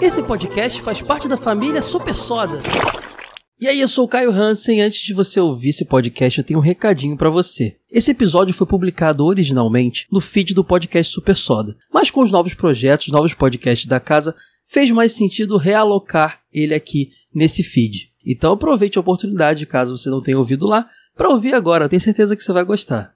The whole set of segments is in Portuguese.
Esse podcast faz parte da família Super Soda. E aí, eu sou o Caio Hansen. Antes de você ouvir esse podcast, eu tenho um recadinho para você. Esse episódio foi publicado originalmente no feed do podcast Super Soda, mas com os novos projetos, novos podcasts da casa, fez mais sentido realocar ele aqui nesse feed. Então aproveite a oportunidade, caso você não tenha ouvido lá, para ouvir agora. Tenho certeza que você vai gostar.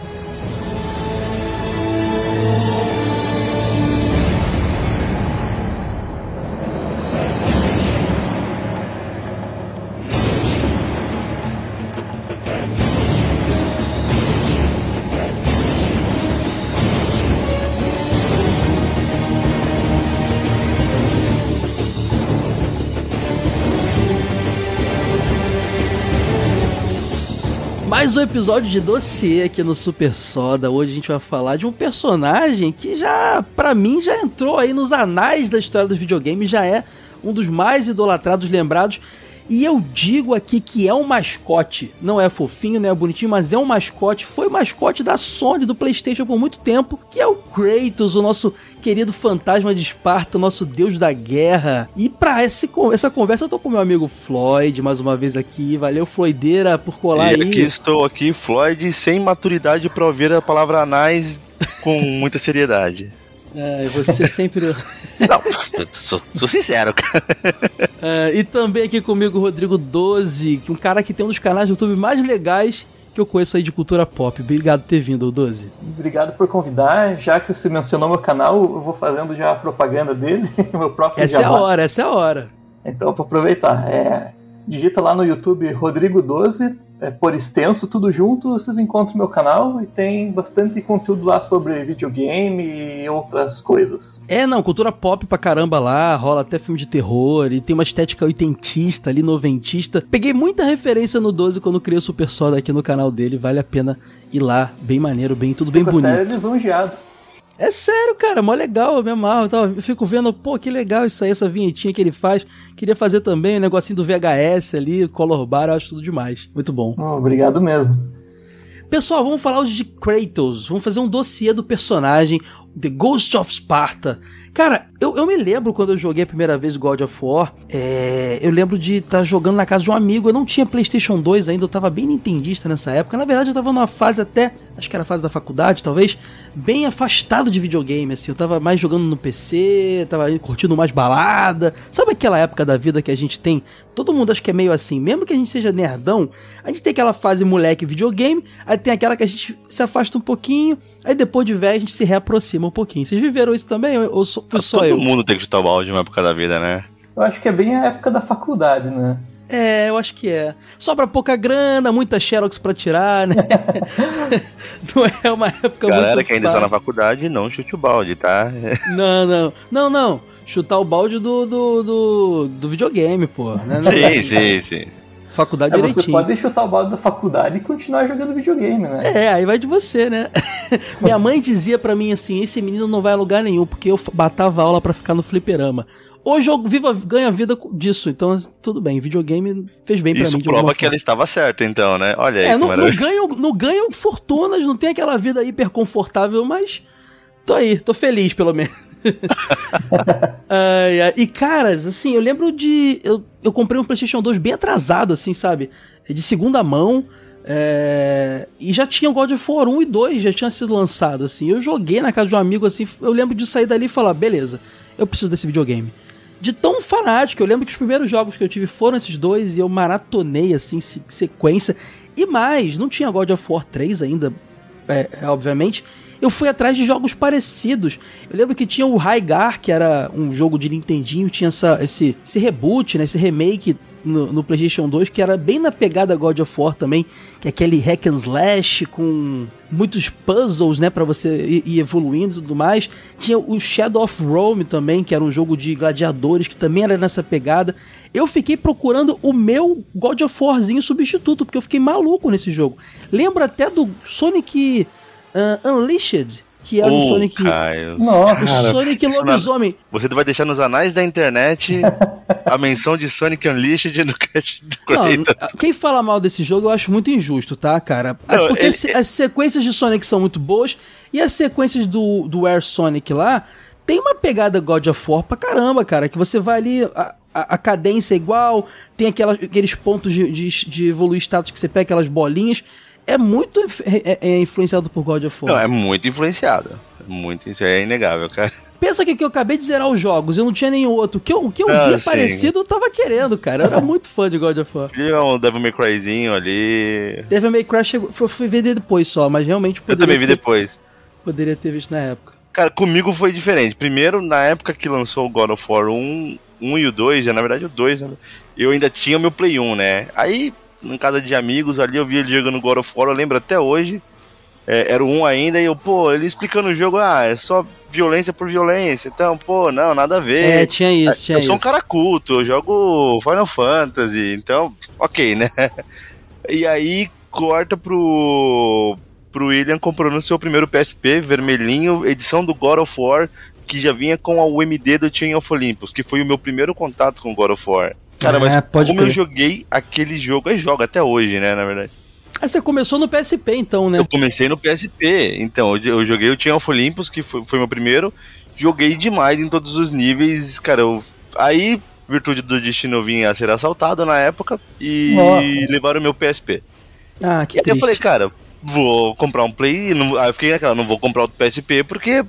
Mais um episódio de dossiê aqui no Super Soda. Hoje a gente vai falar de um personagem que já, pra mim, já entrou aí nos anais da história dos videogames, já é um dos mais idolatrados, lembrados. E eu digo aqui que é um mascote. Não é fofinho, não é bonitinho, mas é um mascote. Foi mascote da Sony, do PlayStation por muito tempo, que é o Kratos, o nosso querido fantasma de Esparta, nosso deus da guerra. E pra esse, essa conversa eu tô com meu amigo Floyd, mais uma vez aqui. Valeu, Floideira, por colar e aí. aqui estou aqui, Floyd, sem maturidade para ouvir a palavra anais com muita seriedade. É, você sempre. Não, sou, sou sincero, cara. É, e também aqui comigo o Rodrigo 12, que é um cara que tem um dos canais do YouTube mais legais que eu conheço aí de cultura pop. Obrigado por ter vindo, 12. Obrigado por convidar. Já que você mencionou meu canal, eu vou fazendo já a propaganda dele, meu próprio Essa jabá. é a hora, essa é a hora. Então vou aproveitar. É, digita lá no YouTube Rodrigo12, é, por extenso, tudo junto, vocês encontram meu canal e tem bastante conteúdo lá sobre videogame e outras coisas. É, não, cultura pop pra caramba lá, rola até filme de terror e tem uma estética oitentista ali, noventista. Peguei muita referência no 12 quando criei o Super Soda aqui no canal dele, vale a pena ir lá, bem maneiro, bem tudo bem Fico até bonito. lisonjeado. É sério, cara, mó legal, eu me amarro. Tá? Eu fico vendo, pô, que legal isso aí, essa vinhetinha que ele faz. Queria fazer também o um negocinho do VHS ali, Color Bar, eu acho tudo demais. Muito bom. Oh, obrigado mesmo. Pessoal, vamos falar hoje de Kratos. Vamos fazer um dossiê do personagem, The Ghost of Sparta. Cara, eu, eu me lembro quando eu joguei a primeira vez God of War. É, eu lembro de estar tá jogando na casa de um amigo. Eu não tinha PlayStation 2 ainda, eu tava bem nintendista nessa época. Na verdade, eu tava numa fase até. Acho que era a fase da faculdade, talvez. Bem afastado de videogame, assim. Eu tava mais jogando no PC, tava curtindo mais balada. Sabe aquela época da vida que a gente tem? Todo mundo acho que é meio assim. Mesmo que a gente seja nerdão, a gente tem aquela fase moleque videogame. Aí tem aquela que a gente se afasta um pouquinho. Aí depois de velho a gente se reaproxima um pouquinho. Vocês viveram isso também? Ou fui só Todo mundo tem que chutar o balde uma época da vida, né? Eu acho que é bem a época da faculdade, né? É, eu acho que é. Sobra pouca grana, muita Xerox pra tirar, né? não é uma época Galera muito que ainda está na faculdade, não chute o balde, tá? Não, não. Não, não. Chutar o balde do, do, do, do videogame, pô. Né? sim, sim, sim. Faculdade É, você direitinho. pode chutar o balde da faculdade e continuar jogando videogame, né? É, aí vai de você, né? Minha mãe dizia pra mim assim: esse menino não vai a lugar nenhum, porque eu batava aula pra ficar no fliperama. Hoje eu vivo, ganho a vida disso, então tudo bem, videogame fez bem pra Isso mim. alguma prova que ela estava certa, então, né? Olha aí É, não, como não, ganho, não ganho fortunas, não tem aquela vida hiper confortável, mas tô aí, tô feliz pelo menos. E caras, assim, eu lembro de. Eu, eu comprei um PlayStation 2 bem atrasado, assim, sabe? De segunda mão. é, E já tinha o God of War 1 e 2, já tinha sido lançado, assim. Eu joguei na casa de um amigo, assim. Eu lembro de sair dali e falar: beleza, eu preciso desse videogame. de tão fanático. Eu lembro que os primeiros jogos que eu tive foram esses dois e eu maratonei assim, se- sequência. E mais, não tinha God of War 3 ainda, é, é, obviamente. Eu fui atrás de jogos parecidos. Eu lembro que tinha o Raigar, que era um jogo de Nintendinho, tinha essa, esse, esse reboot, né, esse remake no, no PlayStation 2, que era bem na pegada God of War também, que é aquele hack and slash com muitos puzzles, né, para você ir, ir evoluindo e tudo mais. Tinha o Shadow of Rome também, que era um jogo de gladiadores, que também era nessa pegada. Eu fiquei procurando o meu God of Warzinho substituto, porque eu fiquei maluco nesse jogo. Lembro até do Sonic ah, Unleashed, que era um Ô, Sonic. Caio. O Nossa, Sonic isso na- Lobisomem. Você vai deixar nos anais da internet a menção de Sonic Unleashed no cast do Não, Kratos. quem fala mal desse jogo eu acho muito injusto, tá, cara? É Não, Porque ele- as- as sequências de Sonic são muito boas e as sequências do, do Air Sonic lá tem uma pegada God of War pra caramba, cara. Que você vai ali, a, a, a cadência é igual, tem aquela, aqueles pontos de, de, de evoluir status que você pega, aquelas bolinhas. É muito inf- é, é influenciado por God of War. Não, é muito influenciado. É Muito, isso é inegável, cara. Pensa que, que eu acabei de zerar os jogos, eu não tinha nenhum outro. O que eu, o que eu Ah, via sim. parecido, eu tava querendo, cara. Eu era muito fã de God of War. E um Devil May Cryzinho ali. Devil May Cry chegou, foi, fui ver depois só, mas realmente Eu poderia também vi ter- depois. Poderia ter visto na época. Cara, comigo foi diferente. Primeiro, na época que lançou o God of War 1, 1 e o 2, já na verdade o 2, né? Eu ainda tinha meu Play 1, né? Aí, em casa de amigos ali, eu vi ele jogando God of War, eu lembro até hoje. É, era o 1 ainda, e eu, pô, ele explicando o jogo, ah, é só violência por violência. Então, pô, não, nada a ver. É, tinha isso, tinha eu sou um isso. cara culto, eu jogo Final Fantasy, então, ok, né? E aí corta pro, pro William comprando o seu primeiro PSP vermelhinho, edição do God of War, que já vinha com a UMD do Chain of Olympus, que foi o meu primeiro contato com God of War. Cara, mas É, pode como eu crer. joguei aquele jogo, eu jogo até hoje, né, na verdade. Ah, você começou no PSP então, né? Eu comecei no PSP, então eu, eu joguei o Chain of Olympus, que foi, foi meu primeiro. Joguei demais em todos os níveis, cara. Eu, aí, Virtude do Destino eu vinha a ser assaltado na época e Nossa. levaram o meu PSP. Ah, que E aí eu triste. falei, cara, vou comprar um Play. Não, aí eu fiquei naquela, não vou comprar outro PSP, porque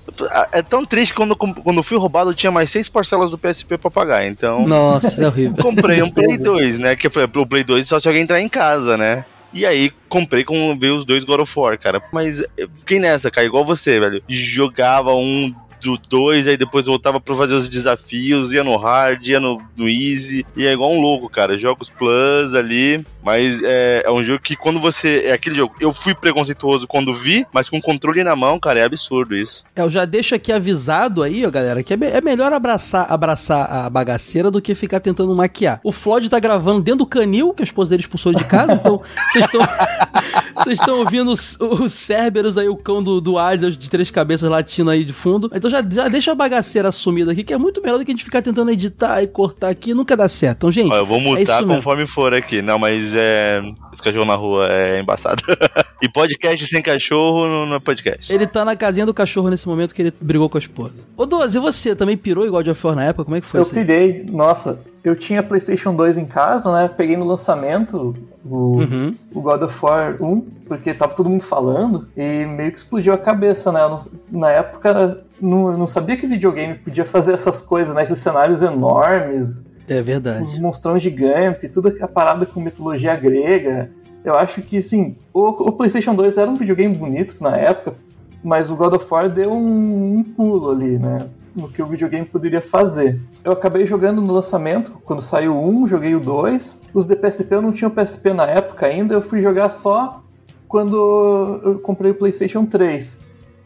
é tão triste que quando, quando eu fui roubado eu tinha mais seis parcelas do PSP pra pagar. Então, Nossa, é horrível. comprei um Play 2, né? Que foi pro Play 2 só se alguém entrar em casa, né? E aí, comprei com veio os dois God of War, cara. Mas eu fiquei nessa, cara, igual você, velho. Jogava um do 2, aí depois voltava pra fazer os desafios, ia no hard, ia no, no easy, e é igual um louco, cara. Jogos plus ali, mas é, é um jogo que quando você. É aquele jogo. Eu fui preconceituoso quando vi, mas com controle na mão, cara, é absurdo isso. É, Eu já deixo aqui avisado aí, ó, galera, que é, me- é melhor abraçar, abraçar a bagaceira do que ficar tentando maquiar. O Floyd tá gravando dentro do canil, que a esposa dele expulsou de casa, então vocês estão vocês estão ouvindo os, os Cerberus aí, o cão do, do Hades, de três cabeças latindo aí de fundo. Então já, já deixa a bagaceira assumida aqui, que é muito melhor do que a gente ficar tentando editar e cortar aqui, nunca dá certo. Então, gente, Ó, eu vou é mutar mesmo. conforme for aqui. Não, mas é. Esse cachorro na rua é embaçado. e podcast sem cachorro não, não é podcast. Ele tá na casinha do cachorro nesse momento que ele brigou com a esposa. Ô, Doze, e você também pirou em God of War na época? Como é que foi eu isso aí? pirei. Nossa, eu tinha PlayStation 2 em casa, né? Peguei no lançamento o, Uhum. o God of War 1, porque tava todo mundo falando, e meio que explodiu a cabeça, né? Eu não- na época, não, eu não sabia que videogame podia fazer essas coisas, né? Aqueles cenários enormes, É os verdade. monstrão gigante, tudo a parada com mitologia grega. Eu acho que, sim, o, o PlayStation 2 era um videogame bonito na época, mas o God of War deu um, um pulo ali, né? No que o videogame poderia fazer. Eu acabei jogando no lançamento, quando saiu o 1, joguei o 2. Os de PSP eu não tinha o PSP na época ainda, eu fui jogar só quando eu comprei o PlayStation 3.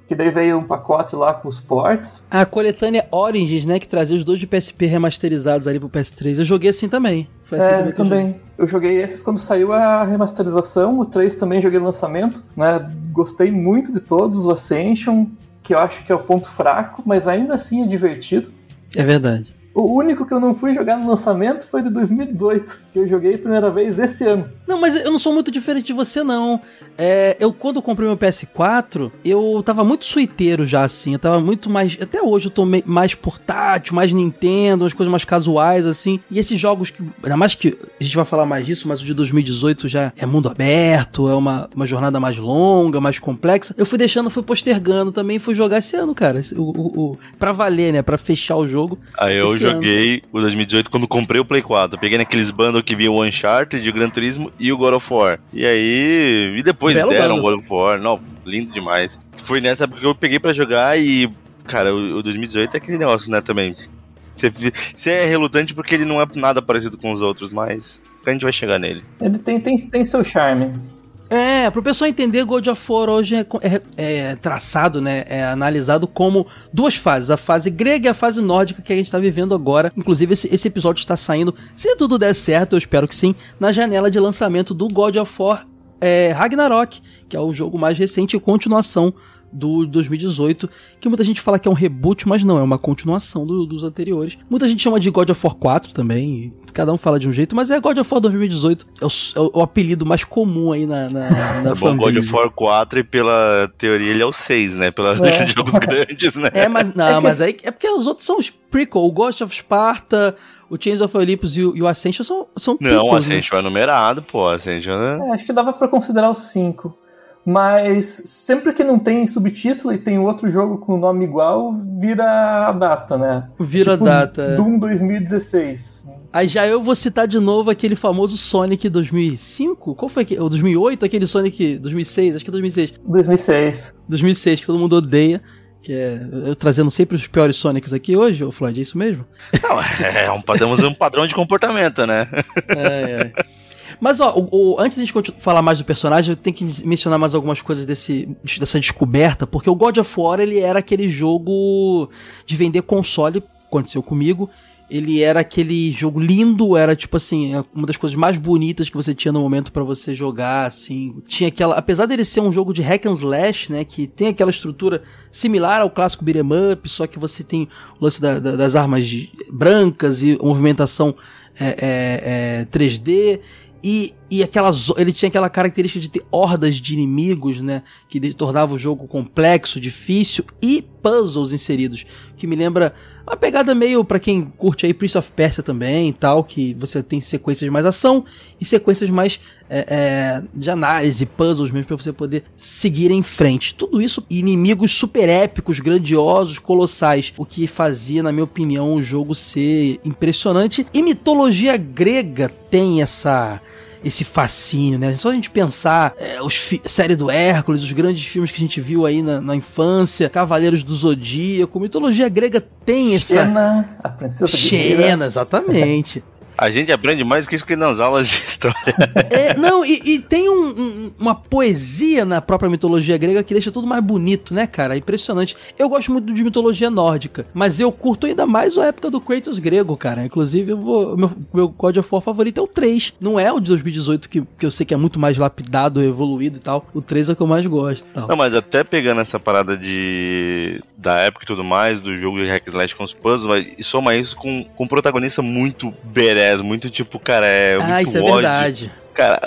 Que daí veio um pacote lá com os ports. A coletânea Origins, né, que trazia os dois de PSP remasterizados ali pro PS3. Eu joguei assim também. Foi assim É, também que eu joguei. também. Eu joguei esses quando saiu a remasterização, o 3 também joguei no lançamento, né? Gostei muito de todos, o Ascension, que eu acho que é o ponto fraco, mas ainda assim é divertido. É verdade. O único que eu não fui jogar no lançamento foi de 2018, que eu joguei a primeira vez esse ano. Não, mas eu não sou muito diferente de você, não. É, eu, quando eu comprei meu PS4, eu tava muito suiteiro já, assim. Eu tava muito mais. Até hoje eu tô mais portátil, mais Nintendo, umas coisas mais casuais, assim. E esses jogos que. Ainda mais que a gente vai falar mais disso, mas o de 2018 já é mundo aberto, é uma, uma jornada mais longa, mais complexa. Eu fui deixando, fui postergando também, fui jogar esse ano, cara. O, o, o, pra valer, né? Pra fechar o jogo. Aí eu Esse joguei o 2018 quando comprei o Play 4. Peguei naqueles bundles que vinha o Uncharted, o Gran Turismo e o God of War. E aí. E depois Belo deram o. God of War. Não, lindo demais. Foi nessa época que eu peguei pra jogar e. Cara, o, o 2018 é aquele negócio, né, também. Você, você é relutante porque ele não é nada parecido com os outros, mas a gente vai chegar nele. Ele tem, tem, tem seu charme. É, pro pessoal entender, God of War hoje é, é- é traçado, né? É analisado como duas fases, a fase grega e a fase nórdica que a gente tá vivendo agora. Inclusive, esse, esse episódio está saindo, se tudo der certo, eu espero que sim, na janela de lançamento do God of War é, Ragnarok, que é o jogo mais recente e continuação do 2018, que muita gente fala que é um reboot, mas não, é uma continuação do- dos anteriores. Muita gente chama de God of War 4 também, e cada um fala de um jeito, mas é God of War 2018, é o, é o- apelido mais comum aí na, na, na É bom, God of War 4 e pela teoria ele é o 6, né? Pela lista de jogos grandes, né? É, mas não, mas aí é porque os outros são os prequel, o Ghost of Sparta, o Chains of Olympus e o, e o Ascension são, são Não, o né? Ascension é numerado, pô. Ascension é... É, acho que dava pra considerar os cinco. Mas sempre que não tem subtítulo e tem outro jogo com nome igual, vira a data, né? Vira a Tipo, data, é. Doom 2016. Aí já eu vou citar de novo aquele famoso Sonic 2005? Qual foi aquele? O 2008, aquele Sonic 2006, acho que é 2006. 2006. 2006, que todo mundo odeia. Que é. Eu trazendo sempre os piores Sonics aqui hoje, ô Floyd, é isso mesmo? Não, é um, temos um padrão de comportamento, né? É, é. Mas, ó, o- o- antes de a gente falar mais do personagem, eu tenho que mencionar mais algumas coisas desse, dessa descoberta, porque o God of War, ele era aquele jogo de vender console, aconteceu comigo, ele era aquele jogo lindo, era tipo assim, é uma das coisas mais bonitas que você tinha no momento pra você jogar, assim. Tinha aquela, apesar dele ser um jogo de hack and slash, né, que tem aquela estrutura similar ao clássico beat'em up, só que você tem o lance da- da- das armas de- brancas e movimentação é, é, é, 3D. E, e aquela, zo- ele tinha aquela característica de ter hordas de inimigos, né? Que tornava o jogo complexo, difícil e puzzles inseridos. Que me lembra uma pegada meio pra quem curte aí Prince of Persia também e tal, que você tem sequências mais ação e sequências mais é, é, de análise, puzzles mesmo, pra você poder seguir em frente. Tudo isso, inimigos super épicos, grandiosos, colossais, o que fazia, na minha opinião, o jogo ser impressionante. E mitologia grega tem essa esse fascínio, né? Só a gente pensar é, os série do Hércules, os grandes filmes que a gente viu aí na, na infância, Cavaleiros do Zodíaco, mitologia grega tem essa Xena, a princesa. Xena, exatamente. A gente aprende mais que isso que nas aulas de história. É, não, e, e tem um- um- uma poesia na própria mitologia grega que deixa tudo mais bonito, né, cara? É impressionante. Eu gosto muito de mitologia nórdica, mas eu curto ainda mais a época do Kratos grego, cara. Inclusive, eu vou, meu, meu God of War favorito é o 3. Não é o de 2018, que, que eu sei que é muito mais lapidado, evoluído e tal. O 3 é o que eu mais gosto tal. Não, mas até pegando essa parada de da época e tudo mais, do jogo de hack slash com os puzzles, e soma isso com, com um protagonista muito badass, muito tipo, cara, é ah, muito isso é ódio. verdade. Cara,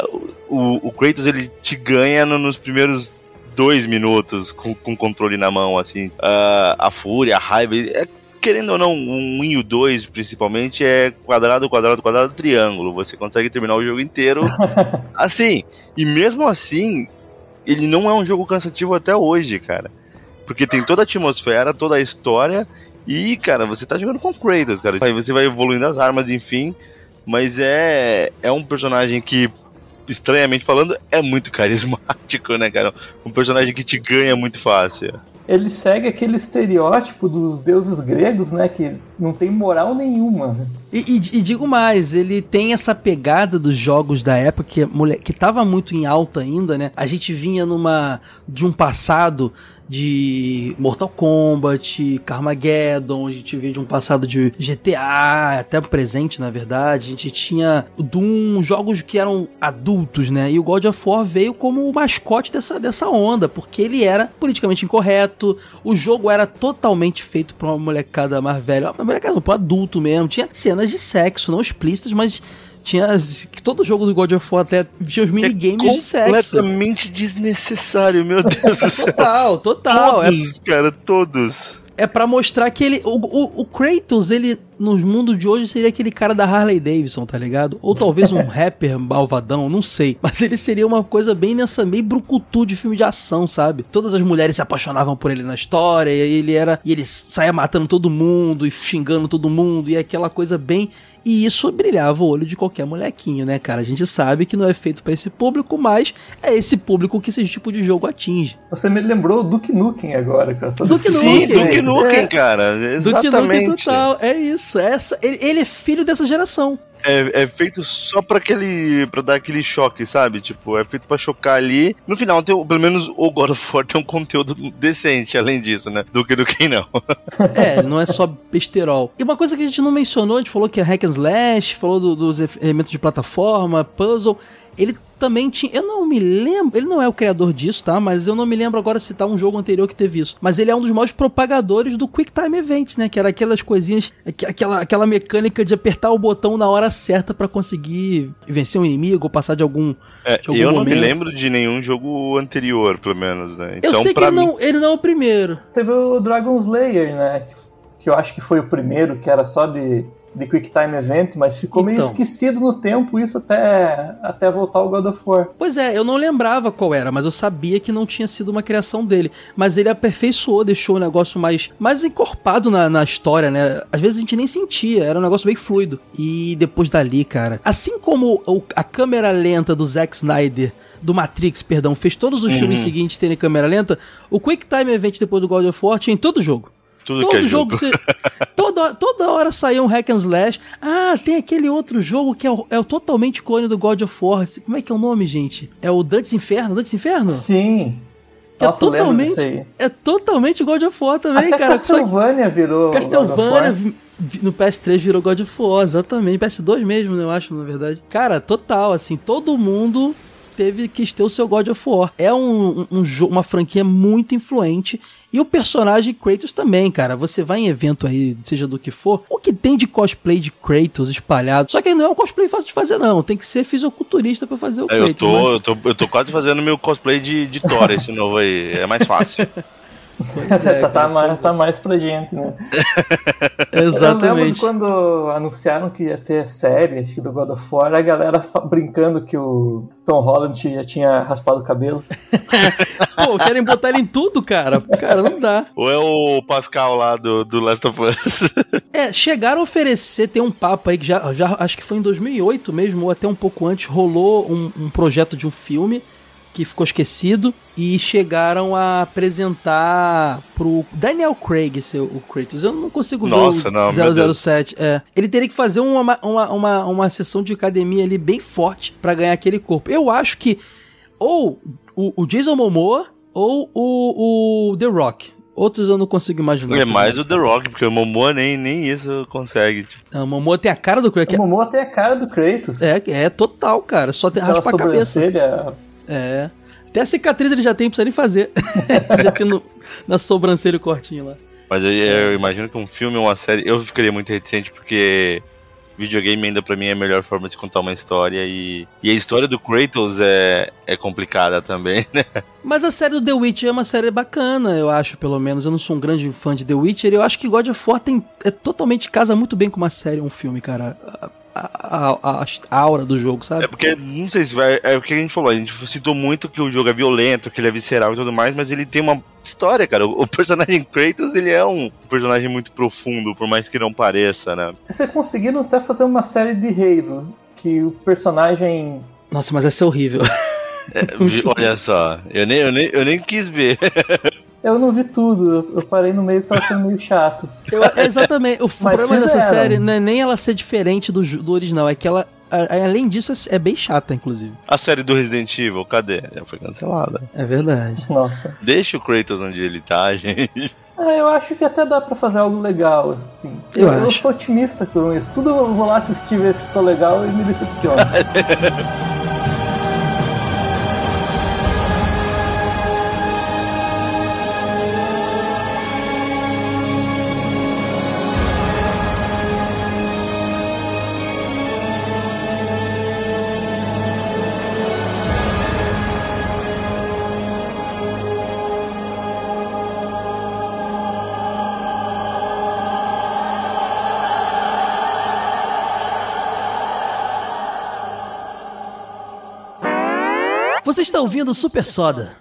o, o Kratos, ele te ganha no- nos primeiros dois minutos com, com controle na mão, assim. Ah, a fúria, a raiva, é, querendo ou não, um 1 e o 2, principalmente, é quadrado, quadrado, quadrado, triângulo. Você consegue terminar o jogo inteiro assim. E mesmo assim, ele não é um jogo cansativo até hoje, cara. Porque tem toda a atmosfera, toda a história. E, cara, você tá jogando com Kratos, cara. Aí você vai evoluindo as armas, enfim. Mas é, é um personagem que, estranhamente falando, é muito carismático, né, cara? Um personagem que te ganha muito fácil. Ele segue aquele estereótipo dos deuses gregos, né? Que não tem moral nenhuma. E, e- e digo mais, ele tem essa pegada dos jogos da época que, que tava muito em alta ainda, né? A gente vinha numa de um passado de Mortal Kombat, Carmageddon, a gente vinha de um passado de GTA, até o presente, na verdade. A gente tinha Doom, jogos que eram adultos, né? E o God of War veio como o mascote dessa, dessa onda, porque ele era politicamente incorreto, o jogo era totalmente feito pra uma molecada mais velha, uma molecada pra adulto mesmo. Tinha cenas de sexo, não explícitas, mas tinha. que Todo jogo do God of War até tinha os minigames de sexo. completamente desnecessário, meu Deus do céu. Total, total. É, Todos, cara, todos. é para mostrar que ele. O, o, o Kratos, ele nos mundos de hoje seria aquele cara da Harley Davidson, tá ligado? Ou talvez um rapper malvadão, não sei. Mas ele seria uma coisa bem nessa meio brucutu de filme de ação, sabe? Todas as mulheres se apaixonavam por ele na história, e ele era. E ele saía matando todo mundo e xingando todo mundo, e aquela coisa bem. E isso brilhava o olho de qualquer molequinho, né, cara? A gente sabe que não é feito para esse público, mas é esse público que esse tipo de jogo atinge. Você me lembrou o Duke Nukem agora, cara. Duke Sim, Nukem. Duke Nukem, É. cara. Duke Exatamente. Nukem total, é isso. Essa, ele, ele é filho dessa geração. É, é feito só pra aquele. pra dar aquele choque, sabe? Tipo, é feito pra chocar ali. No final, tem, pelo menos o God of War tem um conteúdo decente, além disso, né? Do que do que não. É, não é só besterol. E uma coisa que a gente não mencionou, a gente falou que é hack and slash, falou do- dos elementos de plataforma, puzzle. Ele também tinha. Eu não me lembro. Ele não é o criador disso, tá? Mas eu não me lembro agora se tá um jogo anterior que teve isso. Mas ele é um dos maiores propagadores do Quick Time Event, né? Que era aquelas coisinhas. aqu- Aquela, aquela mecânica de apertar o botão na hora certa pra conseguir vencer um inimigo ou passar de algum. É, de algum eu não me lembro de nenhum jogo anterior, pelo menos, né? Eu Então, sei que ele mim. não, ele não é o primeiro. Teve o Dragon Slayer, né? Que, que eu acho que foi o primeiro, que era só de, de Quick Time Event, mas ficou meio Então. esquecido no tempo, isso até, até voltar o God of War. Pois é, eu não lembrava qual era, mas eu sabia que não tinha sido uma criação dele. Mas ele aperfeiçoou, deixou o negócio mais, mais encorpado na, na história, né? Às vezes a gente nem sentia, era um negócio bem fluido. E depois dali, cara, assim como o- a câmera lenta do Zack Snyder, do Matrix, perdão, fez todos os filmes seguintes terem câmera lenta, o Quick Time Event depois do God of War tinha em todo jogo. Tudo Todo que é jogo, jogo. você, toda, toda hora saía um hack and slash. Ah, tem aquele outro jogo que é o, é o totalmente clone do God of War. Como é que é o nome, gente? É o Dantes Inferno? Dantes Inferno? Sim. Nossa, é lembro totalmente, é totalmente God of War também, Até cara. Castlevania virou. Castlevania no PS3 virou God of War, exatamente. PS2 mesmo, eu acho, na verdade. Cara, total, assim, todo mundo teve que ter o seu God of War. É um, um, um uma franquia muito influente. E o personagem Kratos também, cara. Você vai em evento aí, seja do que for, o que tem de cosplay de Kratos espalhado. Só que não é um cosplay fácil de fazer, não. Tem que ser fisiculturista pra fazer o É, Kratos. eu, tô, mas- eu, tô, eu tô quase fazendo meu cosplay de, de Thor, esse novo aí. É mais fácil. Pois é, tá, tá cara, mais, tá mais pra gente, né? Eu lembro Exatamente. quando anunciaram que ia ter série acho que do God of War, a galera brincando que o Tom Holland já tinha raspado o cabelo. Pô, querem botar ele em tudo, cara. Cara, não dá. Ou é o Pascal lá do, do Last of Us? É, chegaram a oferecer, tem um papo aí que já, já acho que foi em 2008 mesmo, ou até um pouco antes, rolou um, um projeto de um filme que ficou esquecido e chegaram a apresentar pro Daniel Craig ser o Kratos. Eu não consigo Nossa, ver não, meu o Deus. 007. É. Ele teria que fazer uma, uma, uma, uma sessão de academia ali bem forte pra ganhar aquele corpo. Eu acho que ou o, o Jason Momoa ou o, o The Rock. Outros eu não consigo imaginar. É mais o The Rock, porque o Momoa nem, nem isso consegue. Tipo. A Momoa tem a cara do Kratos. O Momoa tem a cara do Kratos. É, é total, cara. Só tem raspa a cabeça. É. Até a cicatriz ele já tem, precisa nem fazer. já tem no- na sobrancelha o cortinho lá. Mas eu, eu imagino que um filme ou uma série. Eu ficaria muito reticente porque videogame ainda pra mim é a melhor forma de contar uma história. E, e a história do Kratos é, é complicada também, né? Mas a série do The Witcher é uma série bacana, eu acho, pelo menos. Eu não sou um grande fã de The Witcher. Eu acho que God of War tem, é totalmente casa muito bem com uma série, um filme, cara. A, a, a- aura do jogo, sabe? É porque, não sei se vai. É o que a gente falou, a gente citou muito que o jogo é violento, que ele é visceral e tudo mais, mas ele tem uma história, cara. O, o personagem Kratos, ele é um personagem muito profundo, por mais que não pareça, né? Vocês conseguiram até fazer uma série de Halo, que o personagem. Nossa, mas essa é horrível. Vi- Olha só, eu nem, eu, nem, eu nem quis ver. Eu não vi tudo, eu- parei no meio que tava sendo meio chato. Eu- é exatamente. O problema dessa fizeram. série não é nem ela ser diferente do, do original, é que ela. a- Além disso, é bem chata, inclusive. A série do Resident Evil, cadê? Já foi cancelada. É verdade. Nossa. Deixa o Kratos onde ele tá, gente. Ah, eu acho que até dá pra fazer algo legal, assim. Eu Eu, eu sou otimista com isso. Tudo eu vou lá assistir, ver se ficou legal e me decepciona. Você está ouvindo Super Soda.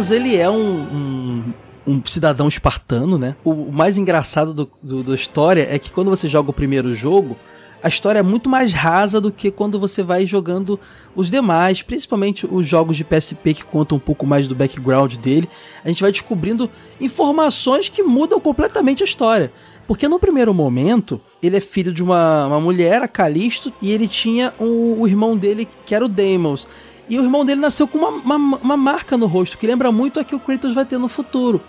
Kratos, ele é um, um, um cidadão espartano, né? O, mais engraçado do, do, da história é que quando você joga o primeiro jogo, a história é muito mais rasa do que quando você vai jogando os demais, principalmente os jogos de PSP que contam um pouco mais do background dele. A gente vai descobrindo informações que mudam completamente a história. Porque no primeiro momento, ele é filho de uma, uma mulher, a Calisto, e ele tinha um, o irmão dele, que era o Deimos. E o irmão dele nasceu com uma, uma, uma marca no rosto, que lembra muito a que o Kratos vai ter no futuro.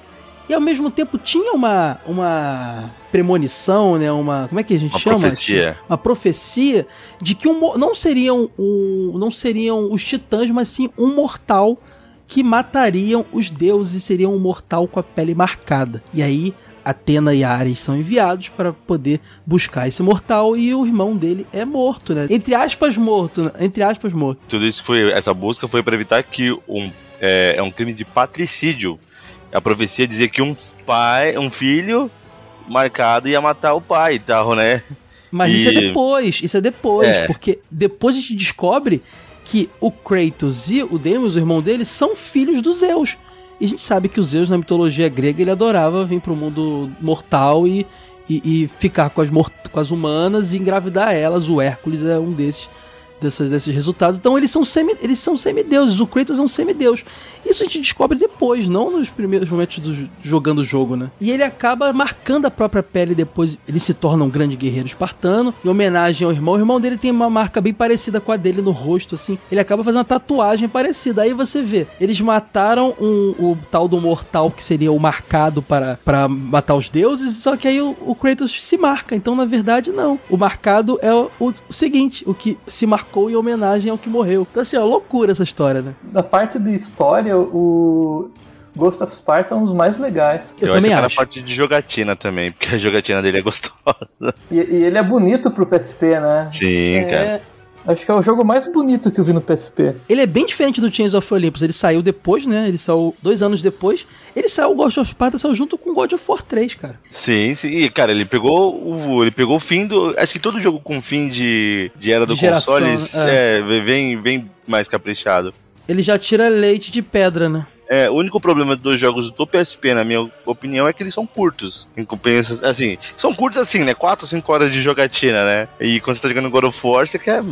E ao mesmo tempo tinha uma, uma premonição, né? Uma. Como é que a gente Uma chama? profecia. Uma profecia de que um, não seriam um, não seriam os titãs, mas sim um mortal que matariam os deuses e seriam um mortal com a pele marcada. E aí Atena e Ares são enviados para poder buscar esse mortal e o irmão dele é morto, né? Entre aspas morto, né? entre aspas morto. Tudo isso foi. Essa busca foi para evitar que um. É, é um crime de patricídio. A profecia dizia que um pai, um filho marcado ia matar o pai e tal, né? Mas E- isso é depois, isso é depois, É. porque depois a gente descobre que o Kratos e o Deimos, o irmão dele, são filhos dos Zeus. E a gente sabe que o Zeus, na mitologia grega, ele adorava vir pro mundo mortal e, e, e ficar com as, com as humanas e engravidar elas. O Hércules é um desses, dessas, desses resultados. Então eles são, semi, eles são semideuses, o Kratos é um semideus. Isso a gente descobre depois, não nos primeiros momentos do, jogando o jogo, né? E ele acaba marcando a própria pele depois. Ele se torna um grande guerreiro espartano. Em homenagem ao irmão, o irmão dele tem uma marca bem parecida com a dele no rosto, assim. Ele acaba fazendo uma tatuagem parecida. Aí você vê, eles mataram um- o tal do mortal que seria o marcado para, para matar os deuses, só que aí o, o Kratos se marca. Então, na verdade, não. O marcado é o, o seguinte: o que se marcou em homenagem ao que morreu. Então, assim, ó, loucura essa história, né? Da parte de história, o Ghost of Sparta é um dos mais legais. Eu, acho também tá na acho. parte de jogatina também, porque a jogatina dele é gostosa. E, e ele é bonito pro PSP, né? Sim, cara. É, Acho que é o jogo mais bonito que eu vi no PSP. ele é bem diferente do Chains of Olympus. Ele saiu depois, né? Ele saiu dois anos depois. Ele saiu, o Ghost of Sparta saiu junto com God of War 3, cara. Sim, sim. E, cara, ele pegou o. Ele pegou o fim do. Acho que todo jogo com fim de, de era do De geração, consoles é, vem, vem mais caprichado. Ele já tira leite de pedra, né? É, o único problema dos jogos do PSP, na minha opinião, é que eles são curtos. Em compensa, assim, são curtos assim, né? 4 ou 5 horas de jogatina, né? E quando você tá jogando God of War, você quer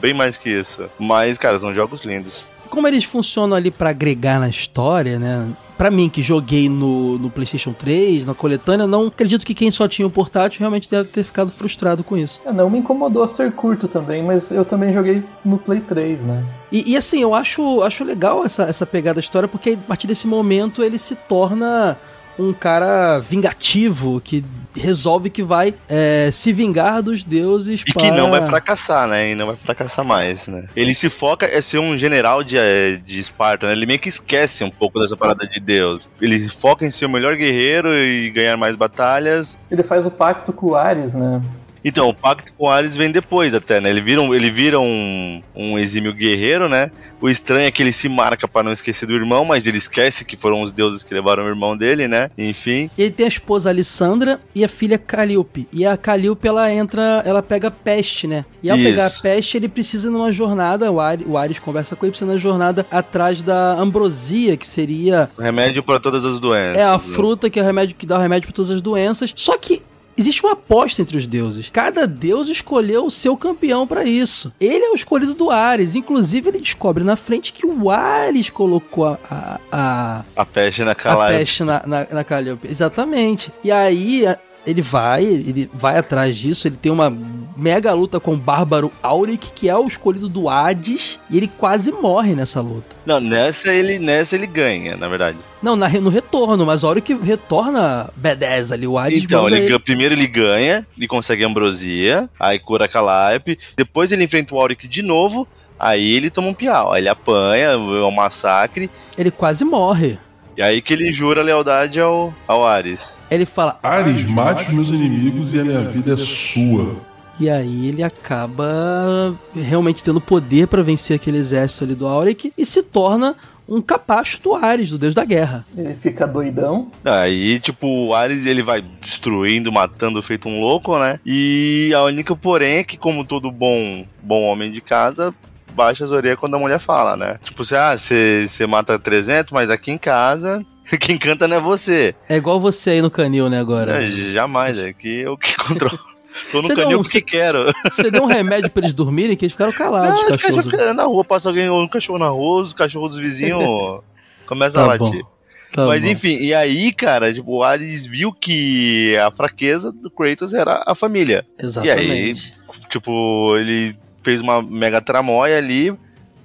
bem mais que isso. Mas, cara, são jogos lindos. Como eles funcionam ali pra agregar na história, né? Pra mim, que joguei no, no PlayStation 3, na coletânea, não acredito que quem só tinha o portátil realmente deve ter ficado frustrado com isso. É, não me incomodou ser curto também, mas eu também joguei no Play 3, né? E, e, assim, eu acho, acho legal essa, essa pegada da história, porque a partir desse momento ele se torna um cara vingativo que resolve que vai é, se vingar dos deuses E para... que não vai fracassar, né? E não vai fracassar mais, né? Ele se foca é ser um general de, eh, de Esparta, né? Ele meio que esquece um pouco dessa parada de Deus. Ele se foca em ser o melhor guerreiro e ganhar mais batalhas. Ele faz o pacto com o Ares, né? Então, o pacto com Ares vem depois até, né? Ele vira um, ele vira um, um exímio guerreiro, né? O estranho é que ele se marca pra não esquecer do irmão, mas ele esquece que foram os deuses que levaram o irmão dele, né? Enfim. Ele tem a esposa Alissandra e a filha Calíope. E a Calíope, ela entra, ela pega peste, né? E ao Isso. pegar a peste, ele precisa numa jornada, o Ares, o Ares conversa com ele, precisa na jornada atrás da ambrosia, que seria Remédio pra todas as doenças. é a né? fruta que é o remédio que dá o remédio para todas as doenças. Só que Existe uma aposta entre os deuses. Cada deus escolheu o seu campeão para isso. Ele é o escolhido do Ares. Inclusive, ele descobre na frente que o Ares colocou a, a, a, A peste na a Calliope. peste na, na, na Calliope. Exatamente. E aí a- ele vai, ele vai atrás disso, ele tem uma mega luta com o Bárbaro Auric, que é o escolhido do Hades, e ele quase morre nessa luta. Não, nessa ele, nessa ele ganha, na verdade. Não, na, no retorno, mas a hora que retorna B10 ali, o Hades Então, ele, ele- primeiro ele ganha, ele consegue ambrosia, aí cura a Calliope, depois ele enfrenta o Auric de novo, aí ele toma um piau, aí ele apanha, é um massacre, ele quase morre. e aí que ele jura lealdade ao, ao Ares. Ele fala, Ares, mate os meus inimigos e a minha vida é sua. E aí ele acaba realmente tendo poder pra vencer aquele exército ali do Auric e se torna um capacho do Ares, do deus da guerra. Ele fica doidão. Aí, tipo, o Ares ele vai destruindo, matando, feito um louco, né? E a única porém é que, como todo bom, bom homem de casa, baixa as orelhas quando a mulher fala, né? Tipo, você, ah, você você mata 300, mas aqui em casa, quem canta não é você. É igual você aí no canil, né, agora? É, jamais, é que eu que controlo. Tô no Você canil porque você- quero. Você deu um remédio pra eles dormirem que eles ficaram calados, Não, os os cachorros ficam na rua, passa alguém, um cachorro na rua, os cachorros dos vizinhos começam a Tá bom. latir. Tá Mas bom. enfim, e aí, cara, tipo, o Ares viu que a fraqueza do Kratos era a família. Exatamente. Tipo, ele fez uma mega tramóia ali,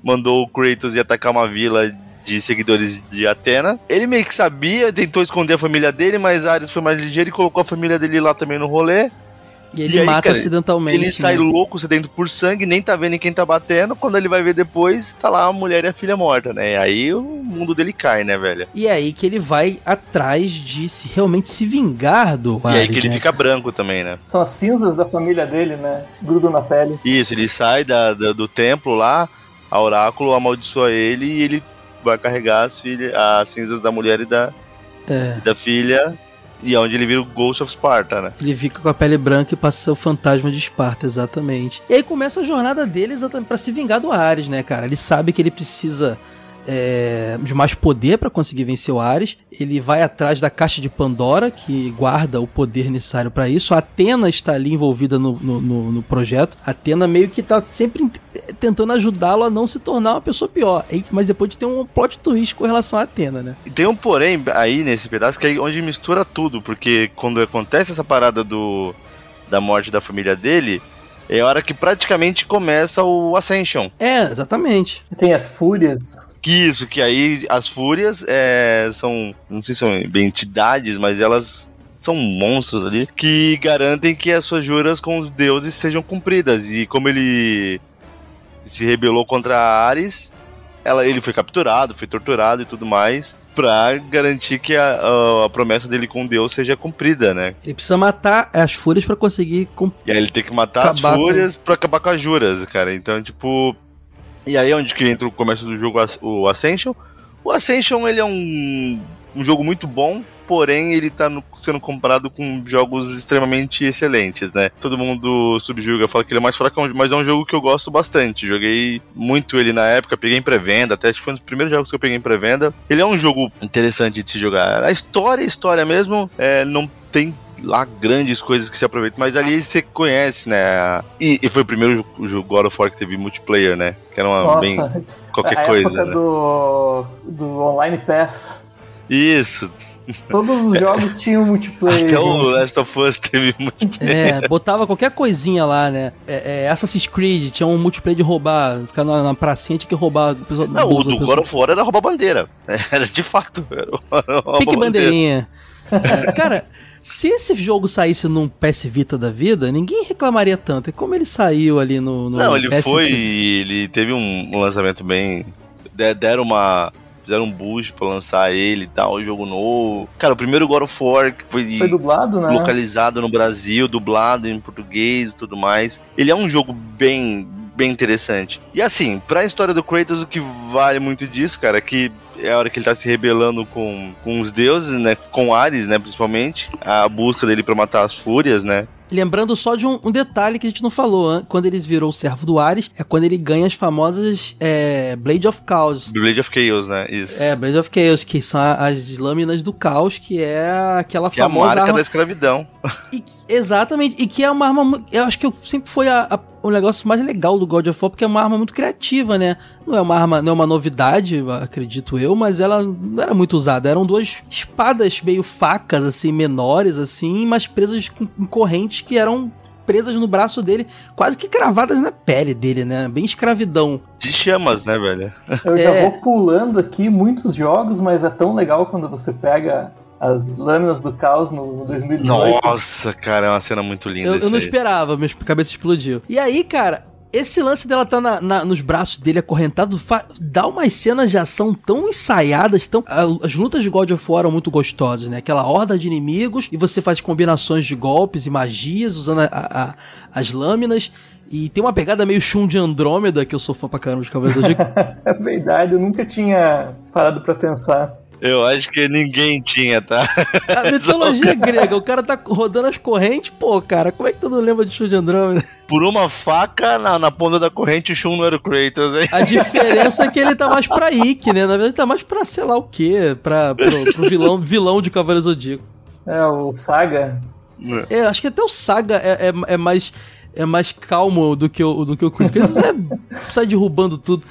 mandou o Kratos ir atacar uma vila de seguidores de Atena. Ele meio que sabia, tentou esconder a família dele, mas Ares foi mais ligeiro e colocou a família dele lá também no rolê. E ele E aí, mata cara, acidentalmente. Ele sai né? louco, sedento por sangue, nem tá vendo em quem tá batendo. Quando ele vai ver depois, tá lá a mulher e a filha morta, né? E aí o mundo dele cai, né, velho? E é aí que ele vai atrás de se, realmente se vingar do e aí Ares, que ele né? fica branco também, né? São as cinzas da família dele, né? Grudam na pele. Isso, ele sai da, da- do templo lá, a oráculo amaldiçoa ele e ele vai carregar as, filhas, as cinzas da mulher e da, É. e da filha. E é onde ele vira o Ghost of Sparta, né? Ele fica com a pele branca e passa o fantasma de Esparta, exatamente. E aí começa a jornada dele exatamente pra se vingar do Ares, né, cara? Ele sabe que ele precisa é, de mais poder pra conseguir vencer o Ares. Ele vai atrás da caixa de Pandora, que guarda o poder necessário pra isso. A Atena está ali envolvida no, no, no- no projeto. A Atena meio que tá sempre ent- tentando ajudá-lo a não se tornar uma pessoa pior. E- Mas depois de ter um plot twist com relação à Atena, né? E tem um porém aí nesse pedaço que é onde mistura tudo, porque quando acontece essa parada do da morte da família dele, é a hora que praticamente começa o Ascension. É, exatamente. Tem as fúrias. Que isso, que aí as fúrias é, são, não sei se são bem entidades, mas elas são monstros ali que garantem que as suas juras com os deuses sejam cumpridas. E como ele se rebelou contra Ares, ela, ele foi capturado, foi torturado e tudo mais, pra garantir que a, a- a promessa dele com Deus seja cumprida, né? Ele precisa matar as fúrias pra conseguir cum- E aí ele tem que matar as Acabar com- fúrias pra acabar com as juras, cara. Então, tipo. E aí é onde que entra o começo do jogo, o Ascension. O Ascension, ele é um, um jogo muito bom, porém ele tá no- sendo comparado com jogos extremamente excelentes, né? Todo mundo subjuga, fala que ele é mais fraco, mas é um jogo que eu gosto bastante. Joguei muito ele na época, peguei em pré-venda, até acho que foi um dos primeiros jogos que eu peguei em pré-venda. Ele é um jogo interessante de se jogar. A história, a história mesmo, é, não tem lá grandes coisas que se aproveitam, mas ali você conhece, né? E, e foi o primeiro jogo God of War que teve multiplayer, né? Que era uma Nossa, bem qualquer a coisa, época né? do, do Online Pass. Isso. Todos os jogos tinham multiplayer. Até o Last of Us teve multiplayer. É, botava qualquer coisinha lá, né? É, é, Assassin's Creed tinha um multiplayer de roubar, ficar na, na pracinha tinha que roubar. pessoa- Não, o do. God of War era roubar bandeira. Era de fato. Era roubar Pique bandeira. bandeirinha. É, cara, se esse jogo saísse num PS Vita da vida, ninguém reclamaria tanto. E como ele saiu ali no. no Não, ele PS foi. Ele teve um, lançamento bem. de- Deram uma. Fizeram um boost pra lançar ele e tal, um jogo novo. Cara, o primeiro God of War que foi, Foi dublado, né? localizado no Brasil, dublado em português e tudo mais. Ele é um jogo bem, bem interessante. E assim, pra história do Kratos, o que vale muito disso, cara, é que é a hora que ele tá se rebelando com, com os deuses, né? Com Ares, né? Principalmente. A busca dele pra matar as fúrias, né? Lembrando só de um, um detalhe que a gente não falou, hein? quando eles virou o servo do Ares, é quando ele ganha as famosas é, Blade of Chaos. Blade of Chaos, né? Isso. É, Blade of Chaos, que são as lâminas do caos, que é aquela que é a famosa marca arma... da escravidão. E- exatamente, e que é uma arma. Eu acho que sempre foi a- a- o negócio mais legal do God of War, porque é uma arma muito criativa, né? Não é uma arma, não é uma novidade, acredito eu, mas ela não era muito usada. Eram duas espadas meio facas, assim, menores, assim, mas presas com, com que eram presas no braço dele, quase que cravadas na pele dele, né? Bem escravidão. De chamas, né, velho? Eu já É. vou pulando aqui muitos jogos, mas é tão legal quando você pega as lâminas do caos no 2018. Nossa, cara, é uma cena muito linda. Eu, eu não aí. esperava, minha cabeça explodiu. E aí, cara, esse lance dela tá na- na- nos braços dele acorrentado dá umas cenas de ação tão ensaiadas, tão. As lutas de God of War eram muito gostosas, né? Aquela horda de inimigos e você faz combinações de golpes e magias usando a- a- a- as lâminas. E tem uma pegada meio Shun de Andrômeda, que eu sou fã pra caramba de do Zodíaco. É verdade, eu nunca tinha parado pra pensar. Eu acho que ninguém tinha, tá? A mitologia grega, o cara tá rodando as correntes, pô, cara, como é que tu não lembra de Shun de Andrômeda? Por uma faca na, na ponta da corrente, o Shun não era o Kratos, hein? A diferença é que ele tá mais pra Ikki, né? Na verdade, tá mais pra sei lá o quê, pra, pro, pro vilão, vilão de Cavaleiro Zodíaco. É, o Saga. É, acho que até o Saga é, é, é mais, é mais calmo do que o, do que o Kratos. É, sai derrubando tudo.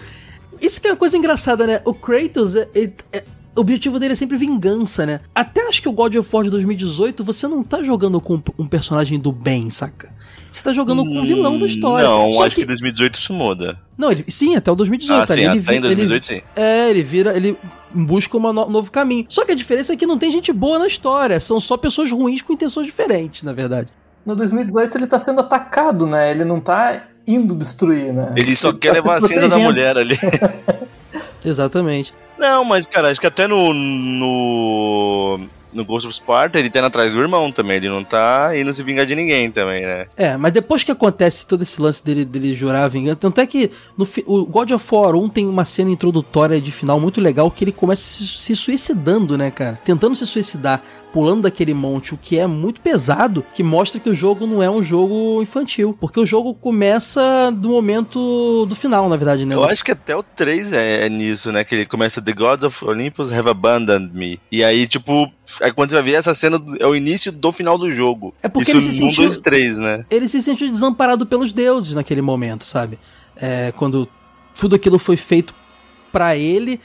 Isso que é uma coisa engraçada, né? O Kratos, é, é- é- o objetivo dele é sempre vingança, né? Até acho que o God of War de 2018, você não tá jogando com um personagem do bem, saca? Você tá jogando com um vilão da história. Não, Só acho que... em 2018 isso muda. Não, ele, sim, até o 2018. Ah, sim, ele até em 2018 ele, sim. É, ele vira, ele busca um novo caminho. Só que a diferença é que não tem gente boa na história, são só pessoas ruins com intenções diferentes, na verdade. No 2018 ele tá sendo atacado, né? Ele não tá indo destruir, né? Ele só tá quer se levar a cinza da mulher ali. Exatamente. Não, mas, cara, acho que até no. no. No Ghost of Sparta ele tá indo atrás do irmão também. Ele não tá indo se vingar de ninguém também, né? É, mas depois que acontece todo esse lance dele, dele jurar a vingança, tanto é que no, o God of War 1 tem uma cena introdutória de final muito legal que ele começa se, se suicidando, né, cara? Tentando se suicidar, pulando daquele monte, o que é muito pesado, que mostra que o jogo não é um jogo infantil, porque o jogo começa do momento do final, na verdade, né? Eu acho que até o 3 é, é nisso, né? Que ele começa The gods of Olympus have abandoned me. E aí, tipo, aí quando você vai ver essa cena, é o início do final do jogo. É porque Isso ele se no 1, sentiu- 2, 3, né? ele se sentiu desamparado pelos deuses naquele momento, sabe? É, quando tudo aquilo foi feito pra ele,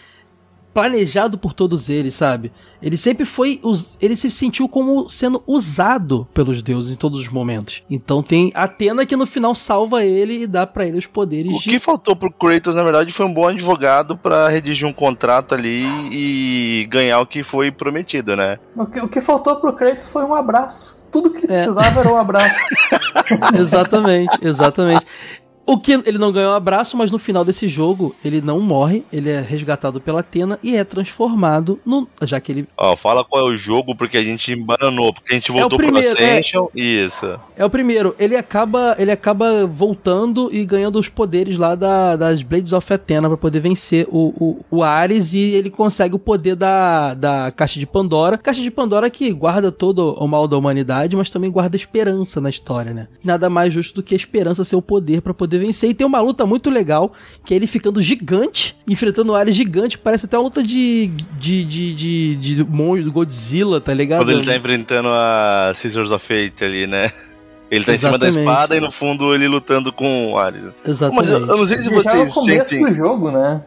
planejado por todos eles, sabe? Ele sempre foi, ele se sentiu como sendo usado pelos deuses em todos os momentos. Então tem Atena que no final salva ele e dá pra ele os poderes O de que faltou pro Kratos, na verdade, foi um bom advogado pra redigir um contrato ali e ganhar o que foi prometido, né? O que, o que faltou pro Kratos foi um abraço. Tudo que ele É. precisava era um abraço. Exatamente, exatamente. O que ele não ganhou um abraço, mas no final desse jogo ele não morre, ele é resgatado pela Atena e é transformado no. Já que ele Ó, fala qual é o jogo, porque a gente embananou, porque a gente É voltou primeiro, pro Ascension. Isso. É o primeiro. Ele acaba, ele acaba voltando e ganhando os poderes lá da- das Blades of Athena pra poder vencer o, o, o Ares e ele consegue o poder da, da Caixa de Pandora. Caixa de Pandora que guarda todo o mal da humanidade, mas também guarda esperança na história, né? Nada mais justo do que a esperança ser o poder pra poder vencer. E tem uma luta muito legal, que é ele ficando gigante, enfrentando o Ares gigante. Parece até uma luta de, de, de, de, de, monstro do Godzilla, tá ligado? Quando ele tá enfrentando a Scissors of Fate ali, né? Ele tá em cima da Exatamente. espada e no fundo ele lutando com o Ares. Mas Exatamente. eu, eu não sei se E já é o vocês começo sentem. do jogo, né?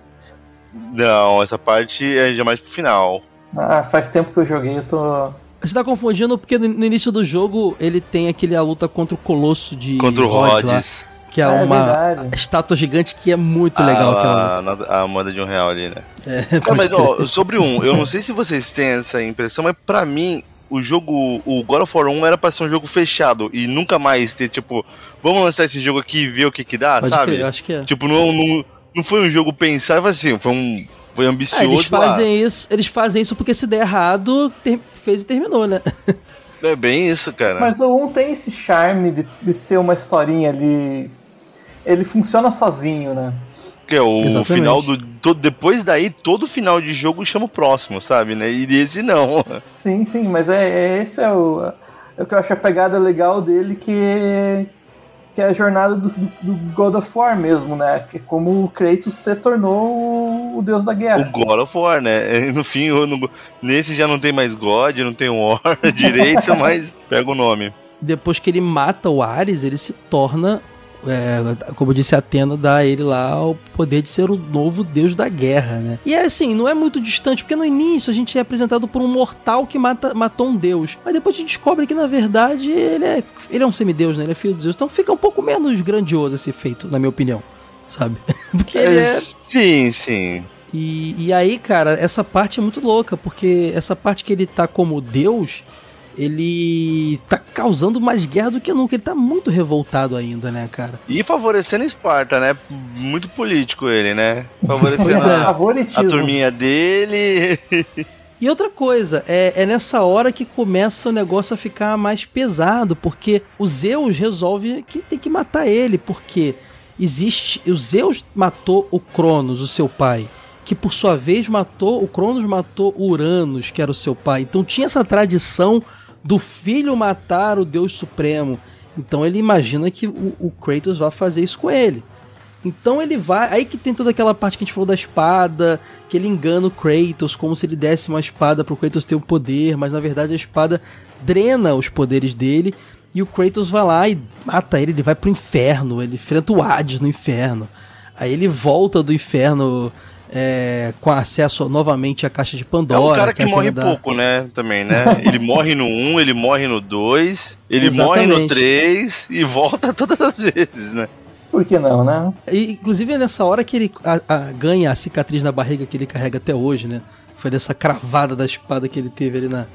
Não, essa parte é já mais pro final. Ah, faz tempo que eu joguei, eu tô. Você tá confundindo porque no no início do jogo ele tem aquele a luta contra o Colosso de Contra o Rhodes lá, Rhodes. Que é, Ah, é uma verdade. estátua gigante que é muito legal aquela luta. a, a, a moeda de um real ali, né? É, pode mas crer. ó, sobre um, eu não sei se vocês têm essa impressão, mas pra mim, o jogo, o God of War 1 era pra ser um jogo fechado e nunca mais ter, tipo, vamos lançar esse jogo aqui e ver o que que dá, Pode sabe? crer, eu acho que é. Tipo, não, não, não foi um jogo pensado, assim, foi um. Foi Ah, ambicioso. eles lá. fazem isso, eles fazem isso porque se der errado, ter- fez e terminou, né? É bem isso, cara. Mas o 1 tem esse charme de, de ser uma historinha ali. Ele funciona sozinho, né? Porque o Exatamente. final do. todo- depois daí, todo final de jogo chama o próximo, sabe, né? E esse não. Sim, sim, mas é, é- esse é o, é o que eu acho a pegada legal dele, que, que é a jornada do, do- do God of War mesmo, né? Que é como o Kratos se tornou o, o deus da O guerra. God of War, né? No fim, eu não- nesse já não tem mais God, não tem War direito, mas pega o nome. Depois que ele mata o Ares, ele se torna é, como eu disse, Atena dá a ele lá o poder de ser o novo deus da guerra, né? E é assim, não é muito distante, porque no início a gente é apresentado por um mortal que mata, matou um deus. Mas depois a gente descobre que, na verdade, ele é, ele é um semideus, né? Ele é filho de Zeus. Então fica um pouco menos grandioso esse feito, na minha opinião. Sabe? Porque ele é... Sim, sim. E, e aí, cara, essa parte é muito louca, porque essa parte que ele tá como deus, ele tá causando mais guerra do que nunca. Ele tá muito revoltado ainda, né, cara? E favorecendo Esparta, né? Muito político ele, né? Favorecendo é. a, turminha dele. E outra coisa, é, é nessa hora que começa o negócio a ficar mais pesado, porque o Zeus resolve que tem que matar ele, porque existe. O Zeus matou o Cronos, o seu pai. Que por sua vez matou. O Cronos matou Uranus, que era o seu pai. Então tinha essa tradição do filho matar o Deus Supremo. Então ele imagina que o, o Kratos vai fazer isso com ele. Então ele vai. Aí que tem toda aquela parte que a gente falou da espada, que ele engana o Kratos, como se ele desse uma espada pro Kratos ter o poder, mas na verdade a espada drena os poderes dele. E o Kratos vai lá e mata ele, ele vai pro inferno, ele enfrenta o Hades no inferno. Aí ele volta do inferno é, com acesso novamente à caixa de É Pandora. um cara que é morre aquela da- pouco, né? Também, né? Ele morre no 1, ele morre no 2, ele morre no Exatamente. 3 e volta todas as vezes, né? Por que não, né? E, inclusive é nessa hora que ele a- a- ganha a cicatriz na barriga que ele carrega até hoje, né? Foi dessa cravada da espada que ele teve ali na,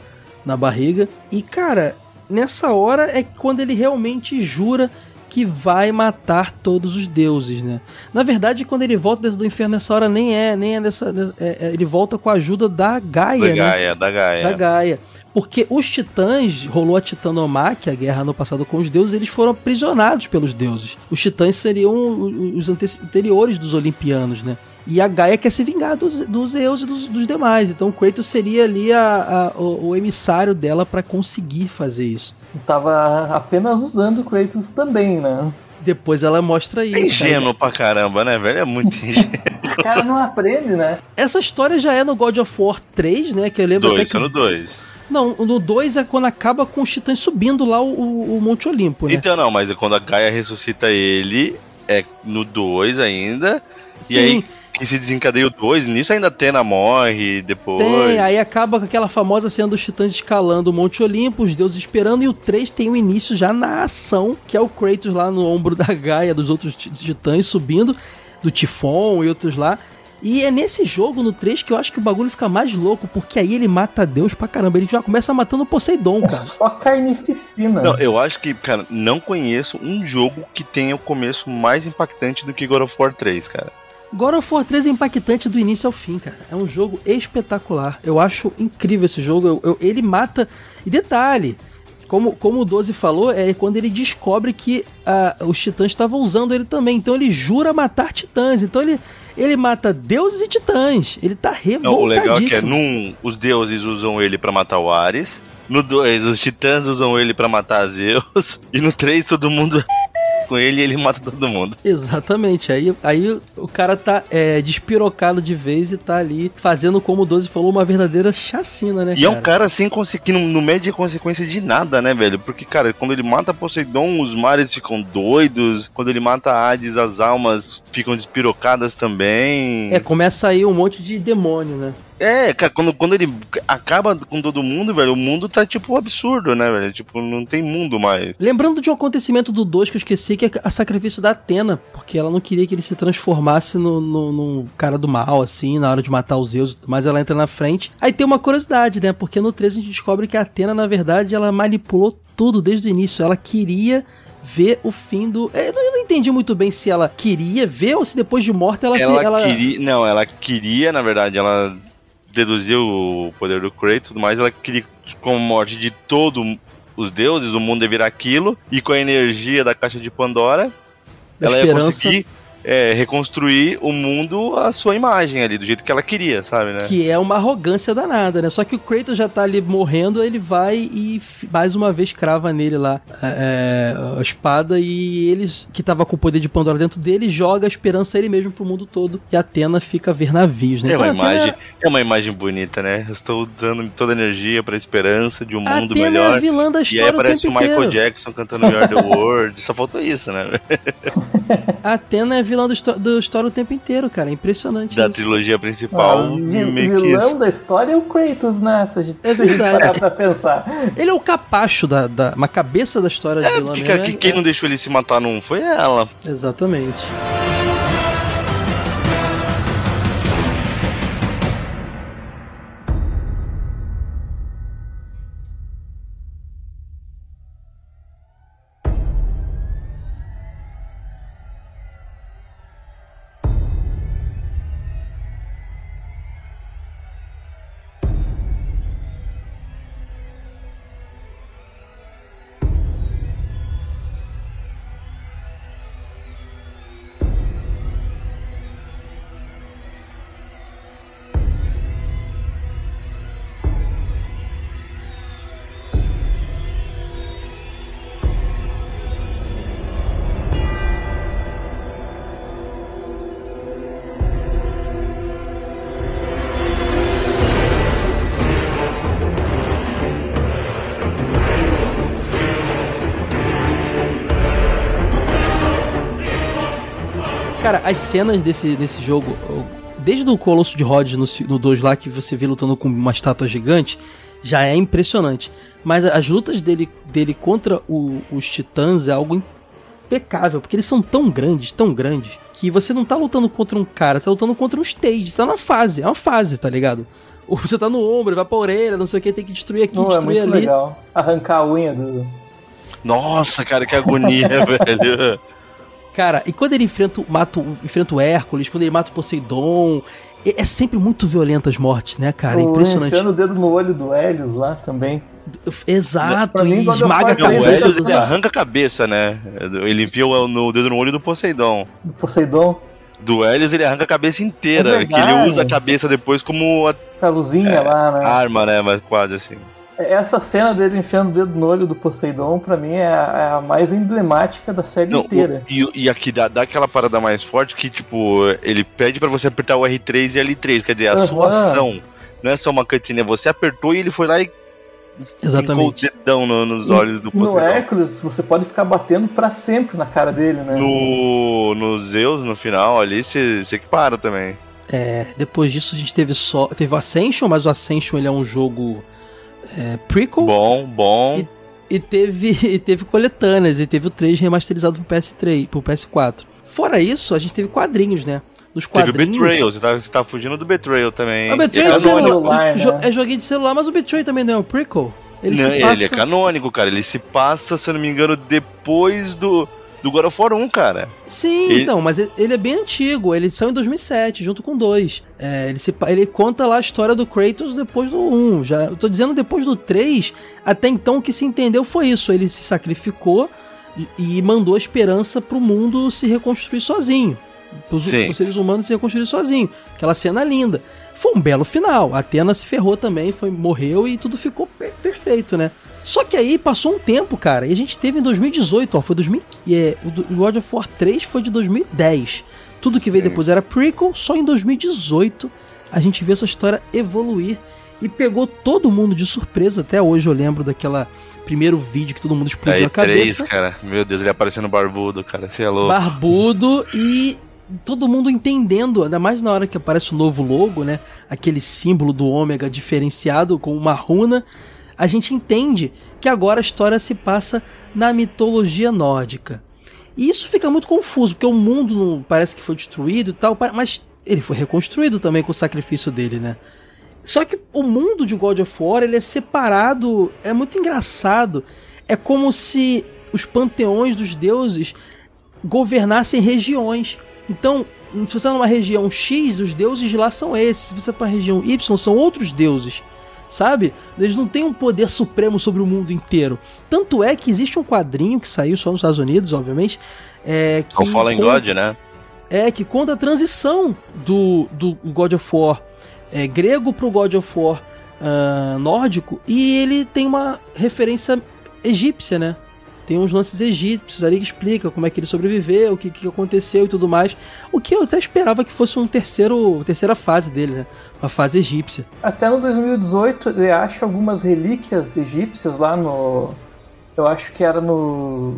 na barriga. E, cara, nessa hora é quando ele realmente jura que vai matar todos os deuses, né? Na verdade, quando ele volta do inferno nessa hora, nem é, nem é dessa. é- é- ele volta com a ajuda da Gaia, Da né? Gaia, da Gaia. da Gaia. Porque os titãs, rolou a titanomáquia, a guerra no passado com os deuses, eles foram aprisionados pelos deuses. Os titãs seriam os ante- anteriores dos olimpianos, né? E a Gaia quer se vingar dos, dos Zeus e dos, dos demais. Então o Kratos seria ali a- a- o, o emissário dela para conseguir fazer isso. Tava apenas usando o Kratos também, né? Depois ela mostra É isso. cara. ingênuo pra caramba, né, velho? É muito ingênuo. O cara não aprende, né? Essa história já é no God of War 3, né? Que eu lembro até dois, que. só no 2. Não, no 2 é quando acaba com os titãs subindo lá o, o- Monte Olimpo, né? Então, não, mas é quando a Gaia ressuscita ele, é no 2 ainda. Sim. E aí que se desencadeia o 2, nisso ainda Atena morre depois. Tem, aí acaba com aquela famosa cena dos titãs escalando o Monte Olimpo, os deuses esperando, e o 3 tem o início já na ação, que é o Kratos lá no ombro da Gaia, dos outros ti- titãs subindo, do Tifon e outros lá. E é nesse jogo, no 3, que eu acho que o bagulho fica mais louco, porque aí ele mata Deus pra caramba. Ele já começa matando o Poseidon, É cara. só carnificina. Não, eu acho que, cara, não conheço um jogo que tenha o começo mais impactante do que God of War 3, cara. God of War 3 é impactante do início ao fim, cara. É um jogo espetacular. Eu acho incrível esse jogo. Eu- eu- ele mata. E detalhe. Como, como o 12 falou, é quando ele descobre que ah, os titãs estavam usando ele também. Então ele jura matar titãs. Então ele, ele mata deuses e titãs. Ele tá Não, o legal é que é, num, os deuses usam ele pra matar o Ares. No 2, os titãs usam ele pra matar Zeus. E no 3, todo mundo com ele e ele mata todo mundo. Exatamente. Aí, aí o cara tá é, despirocado de vez e tá ali fazendo, como o 12 falou, uma verdadeira chacina, né, E é um cara sem conseguir, não, não mede consequência de nada, né, velho? Porque, cara, quando ele mata Poseidon, os mares ficam doidos. Quando ele mata Hades, as almas ficam despirocadas também. É, começa aí um monte de demônio, né? É, cara, quando, quando ele acaba com todo mundo, velho, o mundo tá, tipo, absurdo, né, velho? Tipo, não tem mundo mais. Lembrando de um acontecimento do 2 que eu esqueci, que é a sacrifício da Atena, porque ela não queria que ele se transformasse no, no, no cara do mal, assim, na hora de matar os Zeus e tudo mais, ela entra na frente. Aí tem uma curiosidade, né? Porque no 3 a gente descobre que a Atena, na verdade, ela manipulou tudo desde o início. Ela queria ver o fim do. É, Eu não, eu não entendi muito bem se ela queria ver ou se depois de morta ela, Ela, se. Ela... queria. Não, ela queria, na verdade, ela deduziu o poder do Kratos e tudo mais, ela queria, com a morte de todos os deuses, o mundo ia virar aquilo, e com a energia da caixa de Pandora, ela ia esperança. conseguir é, reconstruir o mundo à sua imagem ali, do jeito que ela queria, sabe, né? Que é uma arrogância danada, né? Só que o Kratos já tá ali morrendo, ele vai e mais uma vez crava nele lá é, é, a espada e eles, que tava com o poder de Pandora dentro dele, joga a esperança ele mesmo pro mundo todo e Atena fica a ver navios, né? É uma Então, Atena- imagem, é uma imagem bonita, né? Eu estou dando toda a energia pra esperança de um A mundo Atena é a melhor. vilã da E história aí o aparece o tempo Michael inteiro. Jackson cantando We Are the World. Só faltou isso, né? Atena é vilã do, do história o tempo inteiro, cara. É impressionante Da isso. trilogia Ah, principal. vi- meio que vilão isso. da história é o Kratos, né? Se a gente, É se a gente verdade. parar pra pensar. Ele é o capacho da, da uma cabeça da história de É, vilã porque mesmo, que- é- quem não deixou ele se matar não foi ela. Exatamente. Cara, as cenas desse, desse jogo, desde o Colosso de Rhodes no, no 2 lá, que você vê lutando com uma estátua gigante, já é impressionante. Mas as lutas dele, dele contra o- os titãs é algo impecável, porque eles são tão grandes, tão grandes, que você não tá lutando contra um cara, você tá lutando contra um stage, você tá numa fase, é uma fase, tá ligado? Ou Você tá no ombro, vai pra orelha, não sei o que, tem que destruir aqui, Não, é destruir muito ali. legal. Arrancar a unha do. Nossa, cara, que agonia, velho. Cara, e quando ele enfrenta, o- mata, o- enfrenta o Hércules, quando ele mata o Poseidon, é, é sempre muito violento as mortes, né, cara? É o impressionante. enfiando o dedo no olho do Helios lá também. Exato, mim, e esmaga a o cabeça. Helios do- ele arranca a cabeça, né? Ele enfia o no dedo no olho do Poseidon. Do Poseidon. Do Helios ele arranca a cabeça inteira, É que ele usa a cabeça depois como a a luzinha lá, né? arma, né? Mas quase assim. Essa cena dele enfiando o dedo no olho do Poseidon, pra mim, é a, é a mais emblemática da série Não, inteira. o- e, e aqui dá, dá aquela parada mais forte que, tipo, ele pede pra você apertar o R3 e L3, quer dizer, a Aham. sua ação. Não é só uma cutscene, é você apertou e ele foi lá e Exatamente. ficou o dedão no- nos olhos do E no Poseidon. Hércules, você pode ficar batendo pra sempre na cara dele, né? No, no Zeus, no final, ali, você você que para também. É, depois disso a gente teve só. Teve o Ascension, mas o Ascension ele é um jogo é, prequel. Bom, bom. E teve, e teve coletâneas, e teve o 3 remasterizado pro PS3, pro PS4. Fora isso, a gente teve quadrinhos, né? Nos Teve o quadrinhos. Betrayal, você tá, você tá fugindo do Betrayal também. Ah, O Betrayal é é, celular. né? é joguinho de celular, mas o Betrayal também não é um prequel? Ele Não, se ele passa... é canônico, cara. Ele se passa, se eu não me engano, depois do, do God of War 1, cara. Sim, Ele- então, mas ele, é bem antigo. Ele saiu em 2007, junto com dois. É, ele, se, ele conta lá a história do Kratos depois do 1. Já, eu tô dizendo depois do 3, até então o que se entendeu foi isso. Ele se sacrificou e, e mandou a esperança pro mundo se reconstruir sozinho. Os, os seres humanos se reconstruir sozinho. Aquela cena linda. Foi um belo final. A Atena se ferrou também, foi, morreu e tudo ficou per- perfeito, né? Só que aí passou um tempo, cara, e a gente teve em 2018, ó, foi 2000, é, o God of War 3 foi de 2010. Tudo que veio Sim. depois era prequel, só em 2018 a gente vê essa história evoluir e pegou todo mundo de surpresa. Até hoje eu lembro daquela primeiro vídeo que todo mundo explodiu a cabeça. cara. Meu Deus, ele aparecendo barbudo, cara. Você é louco. barbudo e todo mundo entendendo, ainda mais na hora que aparece o novo logo, né? Aquele símbolo do ômega diferenciado com uma runa, a gente entende que agora a história se passa na mitologia nórdica. E isso fica muito confuso, porque o mundo parece que foi destruído e tal, mas ele foi reconstruído também com o sacrifício dele, né? Só que o mundo de God of War, ele é separado, é muito engraçado. É como se os panteões dos deuses governassem regiões. Então, se você tá numa região X, os deuses de lá são esses. Se você tá numa região Y, são outros deuses. Sabe? Eles não têm um poder supremo sobre o mundo inteiro. Tanto é que existe um quadrinho que saiu só nos Estados Unidos, obviamente. É, que o Fallen conta- God, né? É, que conta a transição do, do God of War é, grego pro God of War uh, nórdico e ele tem uma referência egípcia, né? Tem uns lances egípcios ali que explica como é que ele sobreviveu, o que, que aconteceu e tudo mais. O que eu até esperava que fosse um terceiro, terceira fase dele, né? Uma fase egípcia. Até no 2018 ele acha algumas relíquias egípcias lá no. Eu acho que era no.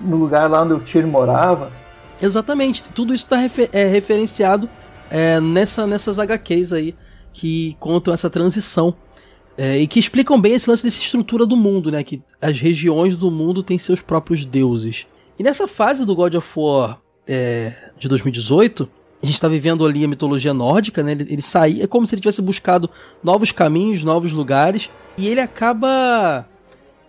No lugar lá onde o Tyr morava. Exatamente, tudo isso está refer é, referenciado é, nessa, nessas HQs aí que contam essa transição é, e que explicam bem esse lance dessa estrutura do mundo, né? Que as regiões do mundo têm seus próprios deuses. E nessa fase do God of War é, de 2018, a gente está vivendo ali a mitologia nórdica, né? Ele, ele sai, é como se ele tivesse buscado novos caminhos, novos lugares, e ele acaba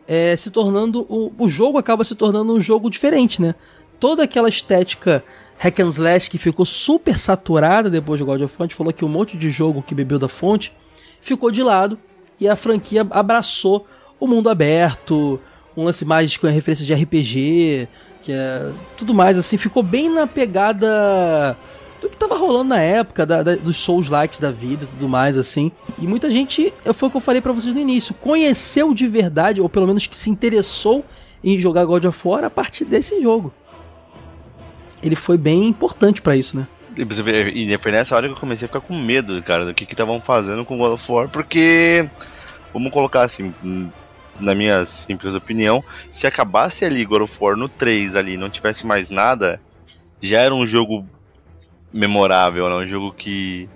é, se tornando. O, o jogo acaba se tornando um jogo diferente, né? Toda aquela estética hack and slash que ficou super saturada depois de God of War, a gente falou que um monte de jogo que bebeu da fonte ficou de lado e a franquia abraçou o mundo aberto, um lance mais com a referência de RPG, que é tudo mais assim, ficou bem na pegada do que tava rolando na época, da, da, dos Souls likes da vida e tudo mais, assim. E muita gente, foi o que eu falei para vocês no início, conheceu de verdade, ou pelo menos que se interessou em jogar God of War a partir desse jogo. Ele foi bem importante para isso, né? E foi nessa hora que eu comecei a ficar com medo, cara, do que estavam fazendo com God of War, porque, vamos colocar assim, na minha simples opinião, se acabasse ali God of War no 3 ali não tivesse mais nada, já era um jogo memorável, né? Um jogo que,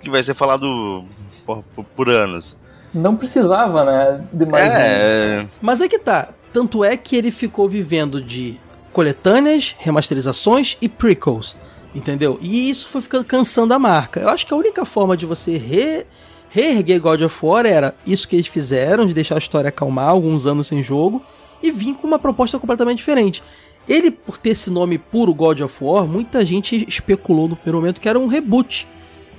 que vai ser falado por, por anos. Não precisava, né? De mais é... Um. Mas é que tá. Tanto é que ele ficou vivendo de coletâneas, remasterizações e prequels. Entendeu? E isso foi ficando cansando a marca. Eu acho que a única forma de você re, reerguer God of War era isso que eles fizeram, de deixar a história acalmar alguns anos sem jogo, e vir com uma proposta completamente diferente. Ele, por ter esse nome puro God of War, muita gente especulou no primeiro momento que era um reboot.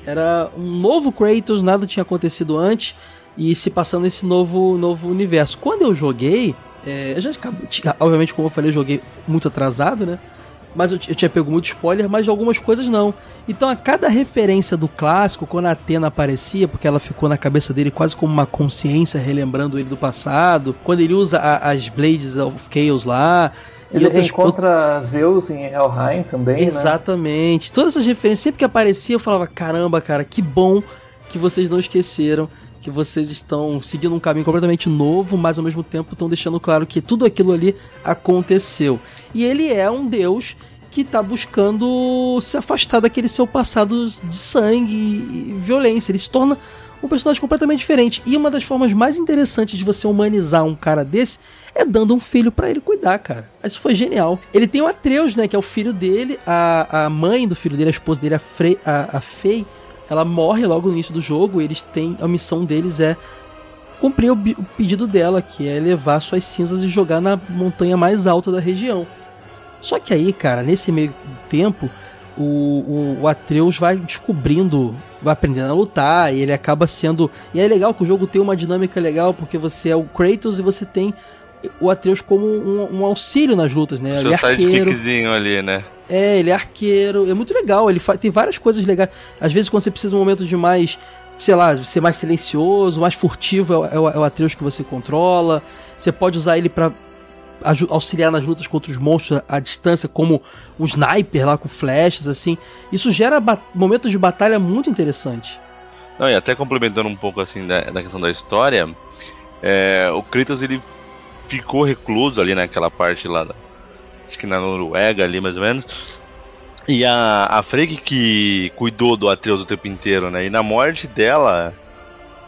Era um novo Kratos, nada tinha acontecido antes, e se passando nesse novo, novo universo. Quando eu joguei, é, eu já, obviamente, como eu falei, eu joguei muito atrasado, né? Mas eu, eu tinha pego muito spoiler, mas de algumas coisas não. Então a cada referência do clássico, quando a Atena aparecia, porque ela ficou na cabeça dele quase como uma consciência, relembrando ele do passado, quando ele usa a, as Blades of Chaos lá, ele outras... encontra Zeus em Helheim também, né? Exatamente. Né? Todas essas referências, sempre que aparecia, eu falava, caramba, cara, que bom que vocês não esqueceram que vocês estão seguindo um caminho completamente novo, mas ao mesmo tempo estão deixando claro que tudo aquilo ali aconteceu. E ele é um deus que está buscando se afastar daquele seu passado de sangue e violência. Ele se torna um personagem completamente diferente. E uma das formas mais interessantes de você humanizar um cara desse é dando um filho para ele cuidar, cara. Isso foi genial. Ele tem o Atreus, né, que é o filho dele, a, a mãe do filho dele, a esposa dele, a, Frey, a, a ela morre logo no início do jogo. eles têm a missão deles é cumprir o, o, pedido dela, que é levar suas cinzas e jogar na montanha mais alta da região. Só que aí, cara, nesse meio tempo, o, o, o, Atreus vai descobrindo, vai aprendendo a lutar, e ele acaba sendo. E é legal que o jogo tem uma dinâmica legal, porque você é o Kratos e você tem o Atreus como um, um auxílio nas lutas, né? Seu ele é sidekickzinho ali, né? É, ele é arqueiro, é muito legal, ele tem várias coisas legais. Às vezes quando você precisa de um momento de mais, sei lá, ser mais silencioso, mais furtivo, é, é, é o Atreus que você controla. Você pode usar ele para auxiliar nas lutas contra os monstros à distância, como um sniper lá com flechas, assim. Isso gera momentos de batalha muito interessantes. Não, e até complementando um pouco assim da, da questão da história, é, o Kratos ele ficou recluso ali naquela parte lá, da, acho que na Noruega ali mais ou menos. E a, a Freyk que cuidou do Atreus o tempo inteiro, né? E na morte dela,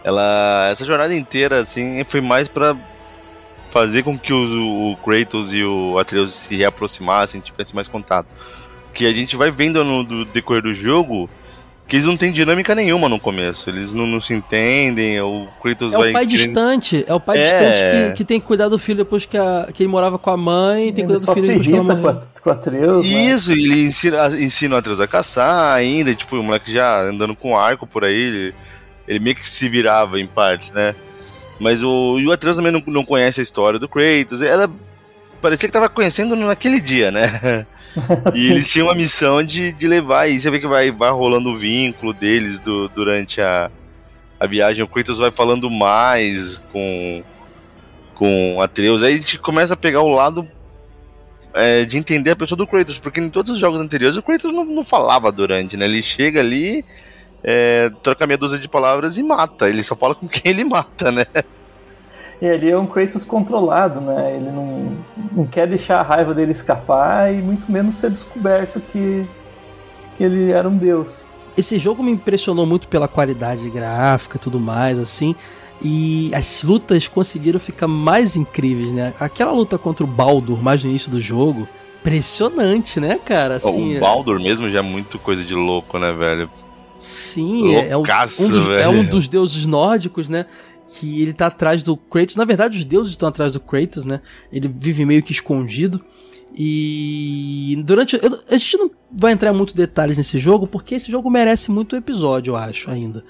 ela essa jornada inteira assim foi mais para fazer com que os, o Kratos e o Atreus se reaproximassem, tivessem mais contato. Que a gente vai vendo no do decorrer do jogo que eles não têm dinâmica nenhuma no começo. Eles não, não se entendem, o Kratos é vai... É o pai querendo... distante, é o pai é... distante que, que, tem que cuidar do filho depois que, a, que ele morava com a mãe, tem que cuidar do filho depois que a Com, a, com Atreus, né? Isso, né? ele ensina, ensina o Atreus a caçar ainda, tipo, o moleque já andando com arco por aí, ele, ele meio que se virava em partes, né? Mas o, Atreus também não, não conhece a história do Kratos, era parecia que tava conhecendo naquele dia, né? e eles tinham a missão de, de levar, e você vê que vai, vai rolando o vínculo deles do, durante a, a viagem. O Kratos vai falando mais com, com Atreus. Aí a gente começa a pegar o lado é, de entender a pessoa do Kratos, porque em todos os jogos anteriores o Kratos não, não falava durante, né? Ele chega ali, é, troca meia dúzia de palavras e mata. Ele só fala com quem ele mata, né? E ele é um Kratos controlado, né? Ele não, não quer deixar a raiva dele escapar e muito menos ser descoberto que, que ele era um deus. Esse jogo me impressionou muito pela qualidade gráfica e tudo mais, assim. E as lutas conseguiram ficar mais incríveis, né? Aquela luta contra o Baldur, mais no início do jogo, impressionante, né, cara? Assim, o Baldur mesmo já é muito coisa de louco, né, velho? Sim, é, é, um, um dos, é um dos deuses nórdicos, né? que ele tá atrás do Kratos. Na verdade, os deuses estão atrás do Kratos, né? Ele vive meio que escondido. E durante. Eu, a gente não vai entrar em muitos detalhes nesse jogo, porque esse jogo merece muito episódio, eu acho, ainda.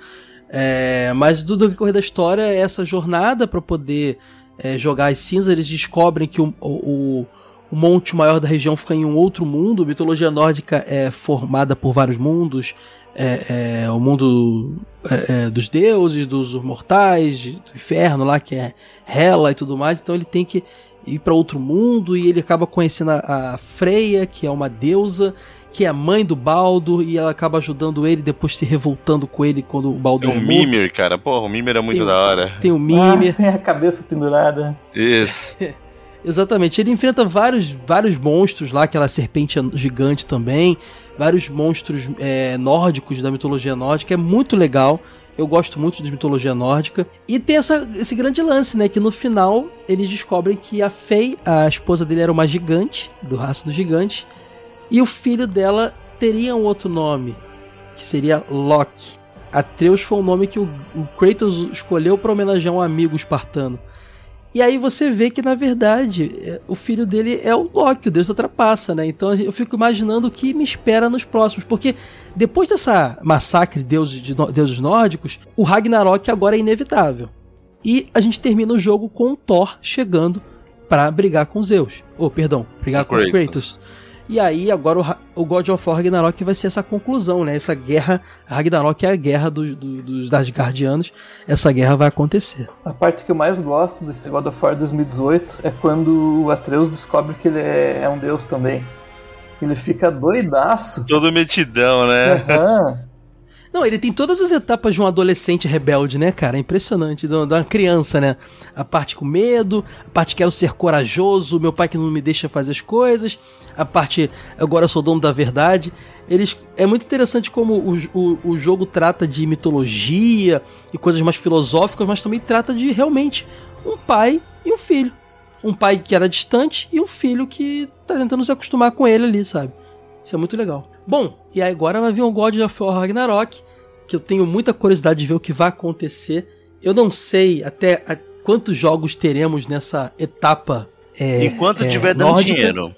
É, mas do decorrer da história essa jornada para poder é, jogar as cinzas. Eles descobrem que o, o, o, monte maior da região fica em um outro mundo. A mitologia nórdica é formada por vários mundos é, é, o mundo é, é, dos deuses, dos mortais, do inferno lá, que é Hela e tudo mais. Então ele tem que ir para outro mundo e ele acaba conhecendo a, a, Freya, que é uma deusa, que é a mãe do Baldo, e ela acaba ajudando ele, depois se revoltando com ele quando o Baldo Tem um Mimir, cara. Porra, o Mimir é muito tem, da hora. Tem o Mimir. Ah, sem a cabeça pendurada. Isso. Exatamente. Ele enfrenta vários, vários monstros lá, aquela serpente gigante também, vários monstros é, nórdicos da mitologia nórdica. É muito legal. Eu gosto muito de mitologia nórdica. E tem essa, esse grande lance, né? Que no final eles descobrem que a Fei, a esposa dele, era uma gigante, do raça dos gigantes. E o filho dela teria um outro nome, que seria Loki. Atreus foi o nome que o, o Kratos escolheu para homenagear um amigo espartano. E aí você vê que, na verdade, é, o filho dele é o Loki, o deus da trapaça, né? Então eu fico imaginando o que me espera nos próximos. Porque depois dessa massacre de deuses, de deuses nórdicos, o Ragnarok agora é inevitável. E a gente termina o jogo com o Thor chegando para brigar com Zeus. Ou, oh, perdão, brigar com Kratos. Kratos. E aí, agora o, o God of War Ragnarok vai ser essa conclusão, né? Essa guerra. Ragnarok é a guerra dos, dos, dos Asgardianos. Essa guerra vai acontecer. A parte que eu mais gosto desse God of War 2018 é quando o Atreus descobre que ele é, é um deus também. Ele fica doidaço. Todo metidão, né? Uhum. Não, ele tem todas as etapas de um adolescente rebelde, né, cara? É impressionante. De uma criança, né? A parte com medo, a parte quero ser corajoso, meu pai que não me deixa fazer as coisas, a parte agora eu sou dono da verdade. Eles é muito interessante como o, o, o jogo trata de mitologia e coisas mais filosóficas, mas também trata de realmente um pai e um filho. Um pai que era distante e um filho que tá tentando se acostumar com ele ali, sabe? Isso é muito legal. Bom, e agora vai vir o God of War Ragnarok, que eu tenho muita curiosidade de ver o que vai acontecer. Eu não sei até a, quantos jogos teremos nessa etapa. É, Enquanto é, tiver dando nórdica. dinheiro.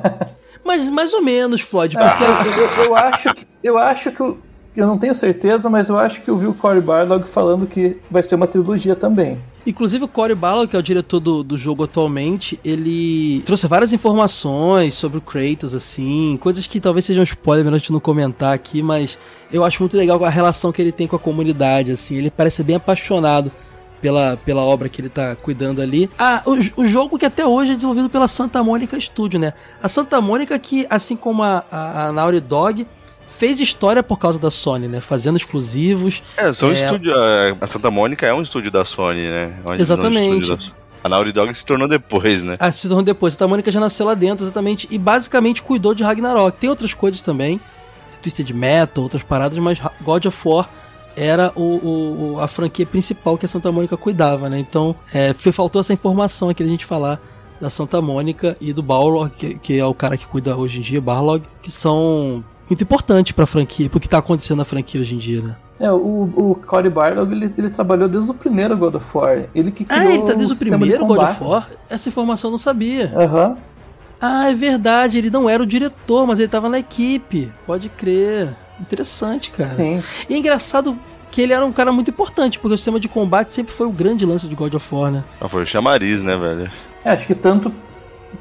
Mas mais ou menos, Floyd. Porque ah, eu, eu, acho, eu acho que. Eu, eu não tenho certeza, mas eu acho que eu vi o Cory Barlog falando que vai ser uma trilogia também. Inclusive o Cory Barlog, que é o diretor do, do jogo atualmente, ele trouxe várias informações sobre o Kratos, assim, coisas que talvez sejam spoiler, melhor a gente não comentar aqui, mas eu acho muito legal a relação que ele tem com a comunidade, assim, ele parece bem apaixonado pela, pela obra que ele tá cuidando ali. Ah, o, o jogo que até hoje é desenvolvido pela Santa Mônica Studio, né? A Santa Mônica que, assim como a, a, a Naughty Dog, fez história por causa da Sony, né? Fazendo exclusivos. É, são é... estúdio. A Santa Mônica é um estúdio da Sony, né? É exatamente. Da... A Naughty Dog se tornou depois, né? Ah, se tornou depois. A Santa Mônica já nasceu lá dentro, exatamente. E basicamente cuidou de Ragnarok. Tem outras coisas também. Twisted Metal, outras paradas, mas God of War era o, o, a franquia principal que a Santa Mônica cuidava, né? Então, é, faltou essa informação aqui da gente falar da Santa Mônica e do Balrog, que, que, é o cara que cuida hoje em dia, Barlog, que são muito importante pra franquia, pro que tá acontecendo na franquia hoje em dia, né? É, o, o Cory Barlog, ele, ele trabalhou desde o primeiro God of War. Ele que criou Ah, ele tá desde o, primeiro God of War? Essa informação eu não sabia. Aham. Uhum. Ah, é verdade, ele não era o diretor, mas ele tava na equipe. Pode crer. Interessante, cara. Sim. E é engraçado que ele era um cara muito importante, porque o sistema de combate sempre foi o grande lance de God of War, né? Ah, foi o chamariz, né, velho? É, acho que tanto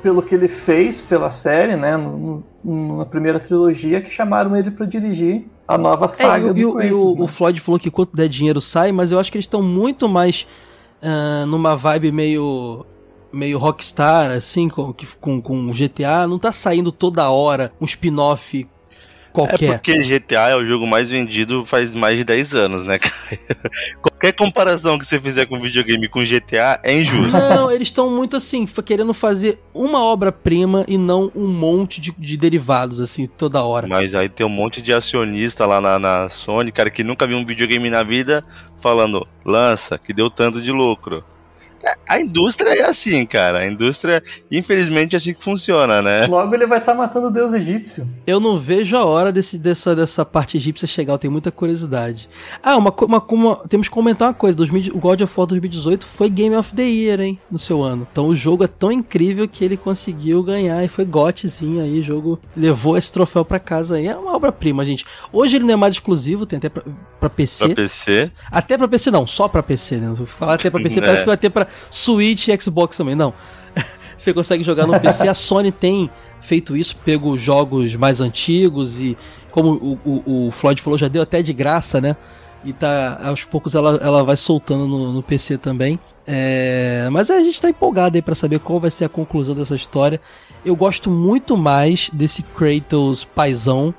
pelo que ele fez pela série, né, no, no, na primeira trilogia, que chamaram ele para dirigir a nova saga é, do e, o- Kratos, e o, né? o Floyd falou que quanto der dinheiro sai, mas eu acho que eles estão muito mais ah, numa vibe meio meio rockstar, assim, com, com, com GTA. Não tá saindo toda hora um spin-off É qualquer. porque GTA é o jogo mais vendido faz mais de 10 anos, né, cara? Qualquer comparação que você fizer com videogame com GTA é injusto. Não, eles estão muito assim, querendo fazer uma obra-prima e não um monte de, de derivados, assim, toda hora. Mas aí tem um monte de acionista lá na, na Sony, cara, que nunca viu um videogame na vida, falando, lança, que deu tanto de lucro. A indústria é assim, cara. A indústria, infelizmente, é assim que funciona, né? Logo ele vai estar matando o deus egípcio. Eu não vejo a hora desse, dessa, dessa parte egípcia chegar, eu tenho muita curiosidade. Ah, uma, uma, uma- temos que comentar uma coisa: 2000 o God of War 2018 foi Game of the Year, hein, no seu ano. Então o jogo é tão incrível que ele conseguiu ganhar e foi gotezinho aí. O jogo levou esse troféu pra casa aí. É uma obra-prima, gente. Hoje ele não é mais exclusivo, tem até pra, pra PC. Pra PC. Até pra PC não, só pra PC, né? Vou falar até pra PC, É. parece que vai ter pra Switch e Xbox também. Não. Você consegue jogar no PC. A Sony tem feito isso, pego jogos mais antigos e, como o, o, o Floyd falou, já deu até de graça, né? E tá, aos poucos ela, ela vai soltando no, no PC também. É, mas a gente tá empolgado aí pra saber qual vai ser a conclusão dessa história. Eu gosto muito mais desse Kratos paizão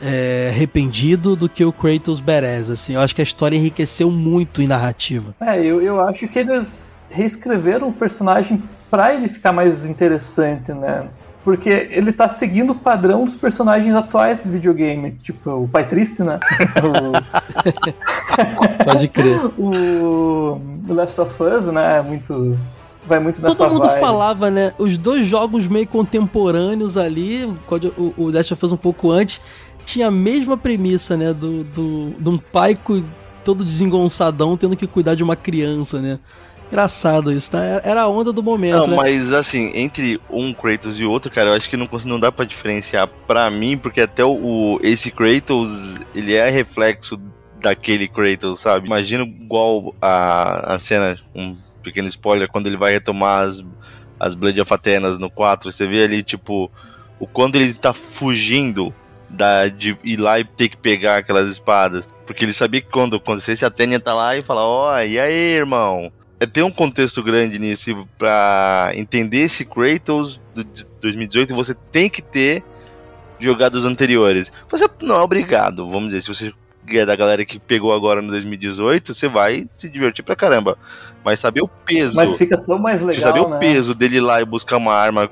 é, arrependido do que o Kratos badass, assim. Eu acho que a história enriqueceu muito em narrativa. É, eu, eu acho que eles reescreveram o personagem pra ele ficar mais interessante, né? Porque ele tá seguindo o padrão dos personagens atuais do videogame. Tipo, o Pai Triste, né? Pode crer. o, o Last of Us, né? é Muito. Vai muito nessa Todo mundo vibe. falava, né? Os dois jogos meio contemporâneos ali, o o, o Last of Us um pouco antes, tinha a mesma premissa, né? Do, do, de um pai todo desengonçadão tendo que cuidar de uma criança, né? Engraçado isso, tá? Era- Era a onda do momento, Não, né? mas assim, entre um Kratos e outro, cara, eu acho que não, não dá pra diferenciar pra mim, porque até o, o- esse Kratos, ele é reflexo daquele Kratos, sabe? Imagina igual a, a cena, um pequeno spoiler, quando ele vai retomar as, as Blade of Athenas no 4, você vê ali, tipo, o quando ele tá fugindo da, de ir lá e ter que pegar aquelas espadas. Porque ele sabia que quando acontecesse, a Tênia tá lá e fala, ó, e aí, irmão? É, tem um contexto grande nisso pra entender esse Kratos de 2018 você tem que ter jogado os anteriores. Você não é obrigado, vamos dizer, se você é da galera que pegou agora no 2018, você vai se divertir pra caramba. Mas saber o peso, Mas fica tão mais legal. você saber né? o peso dele ir lá e buscar uma arma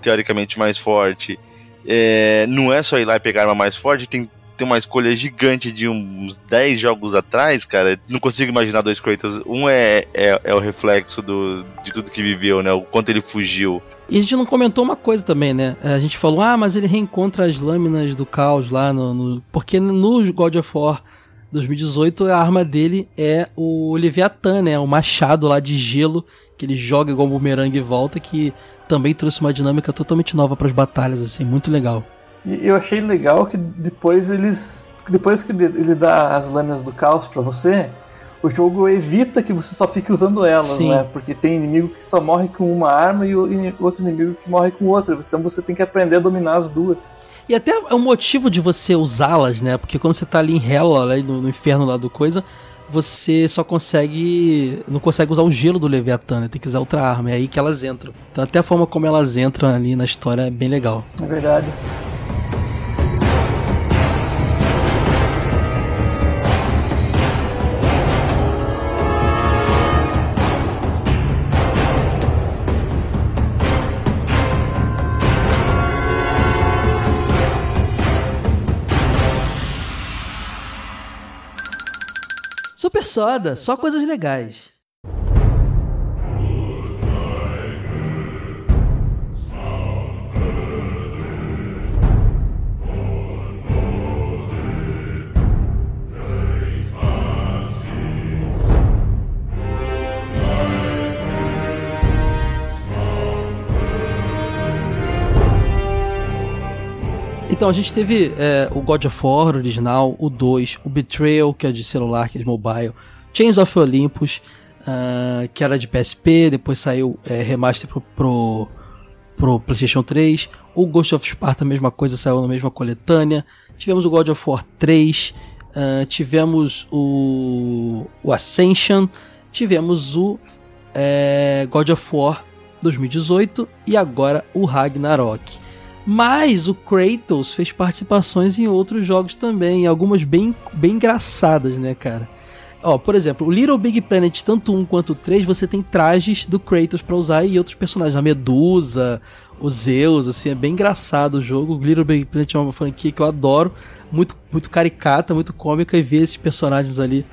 teoricamente mais forte, é, não é só ir lá e pegar a arma mais forte, tem, tem uma escolha gigante de uns 10 jogos atrás, cara. Não consigo imaginar dois Kratos. Um é, é, é o reflexo do, de tudo que viveu, né? O quanto ele fugiu. E a gente não comentou uma coisa também, né? A gente falou, ah, mas ele reencontra as lâminas do caos lá no. no- Porque no God of War 2018 a arma dele é o Leviatã, né? O machado lá de gelo que ele joga igual um bumerangue e volta, que também trouxe uma dinâmica totalmente nova para as batalhas, assim, muito legal. E eu achei legal que depois eles. Depois que ele, dá as lâminas do caos pra você, o jogo evita que você só fique usando elas, Sim. né? Porque tem inimigo que só morre com uma arma e outro inimigo que morre com outra. Então você tem que aprender a dominar as duas. E até é um motivo de você usá-las, né? Porque quando você tá ali em Hell, ali no, no inferno lá do coisa, você só consegue. Não consegue usar o gelo do Leviatã, né? Tem que usar outra arma. É aí que elas entram. Então até a forma como elas entram ali na história é bem legal. Na verdade. Super Soda, só coisas legais. Então a gente teve é, o God of War original, o 2, o Betrayal, que é de celular, que é de mobile, Chains of Olympus, ah, que era de PSP, depois saiu é, remaster pro, pro pro PlayStation 3. O Ghost of Sparta, a mesma coisa, saiu na mesma coletânea. Tivemos o God of War 3. Uh, tivemos o, o Ascension. Tivemos o é, God of War 2018 e agora o Ragnarok. Mas o Kratos fez participações em outros jogos também, algumas bem, bem engraçadas, né, cara? Ó, por exemplo, o Little Big Planet, tanto um quanto 3, você tem trajes do Kratos para usar e outros personagens, a Medusa, o Zeus, assim, é bem engraçado o jogo. O Little Big Planet é uma franquia que eu adoro, muito, muito caricata, muito cômica, e ver esses personagens ali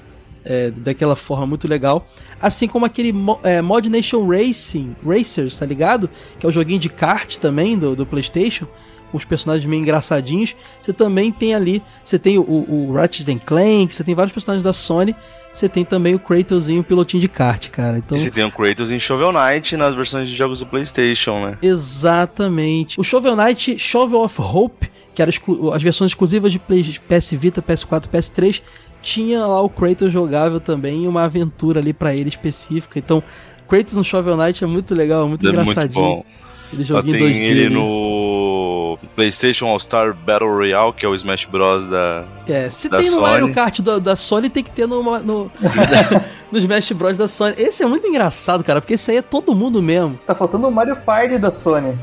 é, daquela forma muito legal. Assim como aquele é, Mod Nation Racing, Racers, tá ligado? Que é o joguinho de kart também do, do PlayStation, com os personagens meio engraçadinhos. Você também tem ali, você tem o, o Ratchet Clank, você tem vários personagens da Sony. Você tem também o Kratosinho, pilotinho de kart, cara. Então... E você tem o Kratos em Shovel Knight nas versões de jogos do PlayStation, né? Exatamente. O Shovel Knight Shovel of Hope, que eram as versões exclusivas de PS Vita, PS4, PS3, tinha lá o Kratos jogável também e uma aventura ali para ele específica. Então, Kratos no Shovel Knight é muito legal, muito é engraçadinho. Muito bom. Ele joguinho tem 2D ele no PlayStation All Star Battle Royale, que é o Smash Bros da É, se da tem no Sony. Mario Kart da, da Sony, tem que ter no, no, no Smash Bros da Sony. Esse é muito engraçado, cara, porque esse aí é todo mundo mesmo. Tá faltando o Mario Party da Sony.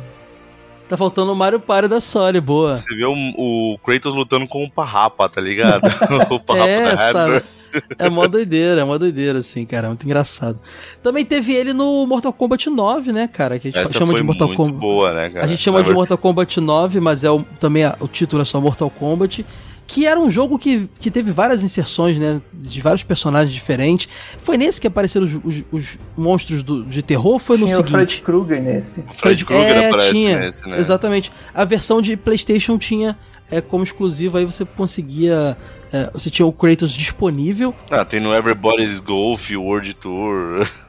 Tá faltando o Mario Party da Sony, boa. Você vê o, o Kratos lutando com o Parrapa, tá ligado? o Parrapa é, sabe? É mó doideira, é mó doideira, assim, cara. Muito engraçado. Também teve ele no Mortal Kombat 9, né, cara? Que a gente Essa chama de Mortal Kombat. boa, né, cara? A gente chama Na de verdade... Mortal Kombat 9, mas é o, também a, o título é só Mortal Kombat que era um jogo que, que teve várias inserções, né? De vários personagens diferentes. Foi nesse que apareceram os, os, os monstros do, de terror? Foi tinha no seguinte? o Fred Krueger nesse. O Fred Krueger é, aparece tinha, nesse, né? Exatamente. A versão de PlayStation tinha é, como exclusivo, aí você conseguia. É, você tinha o Kratos disponível. Ah, tem no Everybody's Golf, World Tour.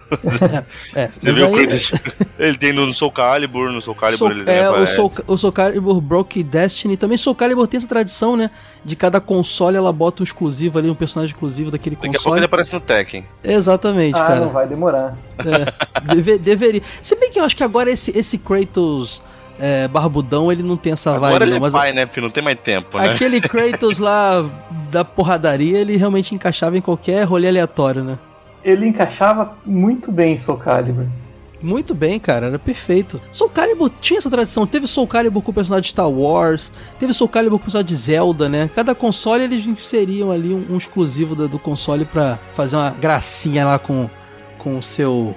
É, é, Você viu o Kratos? ele tem no Soul Calibur, no Soul Calibur Soul, ele É, o Soul, o Soul Calibur Broke Destiny. Também Soul Calibur tem essa tradição, né? De cada console ela bota um exclusivo ali, um personagem exclusivo daquele Daqui a pouco console. ele aparece no Tekken. Exatamente, Ah, cara. não vai demorar. É, deve- deveria. Se bem que eu acho que agora esse, esse Kratos é, barbudão, ele não tem essa Agora vibe, ele não, é pai, né, filho? Não tem mais tempo, né? aquele Kratos lá da porradaria, ele realmente encaixava em qualquer rolê aleatório, né? Ele encaixava muito bem em Soul Calibur. Muito bem, cara, era perfeito. Soul Calibur tinha essa tradição. Teve Soul Calibur com o personagem de Star Wars, teve Soul Calibur com o personagem de Zelda, né? Cada console eles inseriam ali um, um exclusivo do, do console pra fazer uma gracinha lá com, com o seu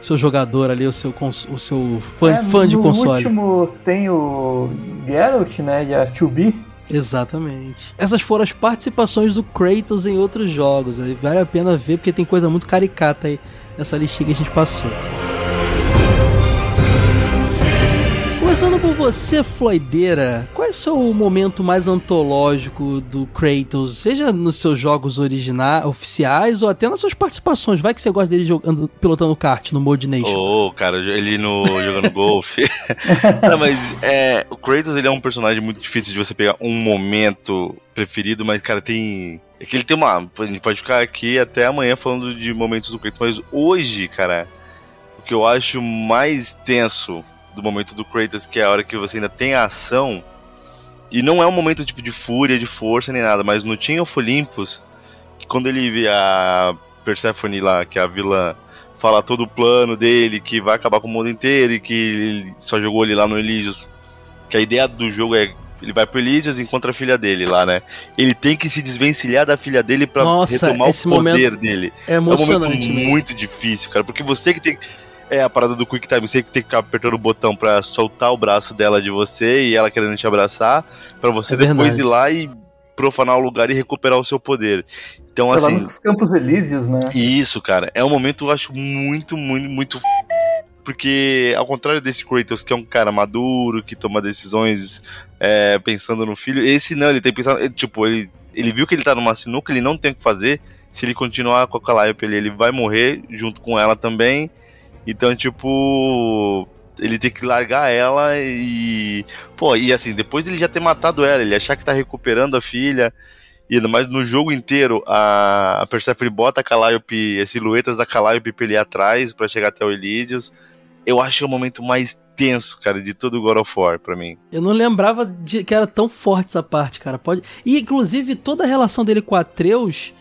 seu jogador ali, o seu, o seu fã, É, fã de no console. último tem o Geralt, né? E a 2B. Exatamente. Essas foram as participações do Kratos em outros jogos. Vale a pena ver porque tem coisa muito caricata aí nessa listinha que a gente passou. Começando por você, Floideira, qual é o seu momento mais antológico do Kratos? Seja nos seus jogos originais, oficiais, ou até nas suas participações. Vai que você gosta dele jogando, pilotando kart no Mode Nation. Ô, cara, ele no jogando golfe. Não, mas é, o Kratos ele é um personagem muito difícil de você pegar um momento preferido, mas cara, tem é que ele tem uma, a gente pode ficar aqui até amanhã falando de momentos do Kratos, mas hoje, cara, o que eu acho mais tenso do momento do Kratos, que é a hora que você ainda tem a ação, e não é um momento tipo de fúria, de força nem nada, mas no Team of Olympus, que quando ele vê a Persephone lá, que é a vilã, fala todo o plano dele, que vai acabar com o mundo inteiro e que ele só jogou ele lá no Elysius. Que a ideia do jogo é ele vai pro Elysius e encontra a filha dele lá, né? Ele tem que se desvencilhar da filha dele pra Nossa, retomar esse o poder dele. É É um momento mesmo. muito difícil, cara, porque você que tem é a parada do Quick Time, você que tem que ficar apertando o botão pra soltar o braço dela de você e ela querendo te abraçar, pra você É depois verdade. ir lá e profanar o lugar e recuperar o seu poder. Então, Foi lá assim, nos Campos Elíseos, né? isso, cara, é um momento eu acho muito, muito, muito f... porque ao contrário desse Kratos que é um cara maduro, que toma decisões é, pensando no filho, esse não, ele tem pensado, ele, tipo, ele, ele viu que ele tá numa sinuca, ele não tem o que fazer, se ele continuar com a Calliope, ele, ele vai morrer junto com ela também, então, tipo, ele tem que largar ela e, pô, e assim, depois ele já ter matado ela, ele achar que tá recuperando a filha, e mais no jogo inteiro, a, Persephone bota a Calliope, as silhuetas da Calliope pra ele ir atrás, pra chegar até o Elysius. eu acho que é o momento mais tenso, cara, de todo o God of War pra mim. Eu não lembrava de que era tão forte essa parte, cara. Pode. E inclusive toda a relação dele com Atreus,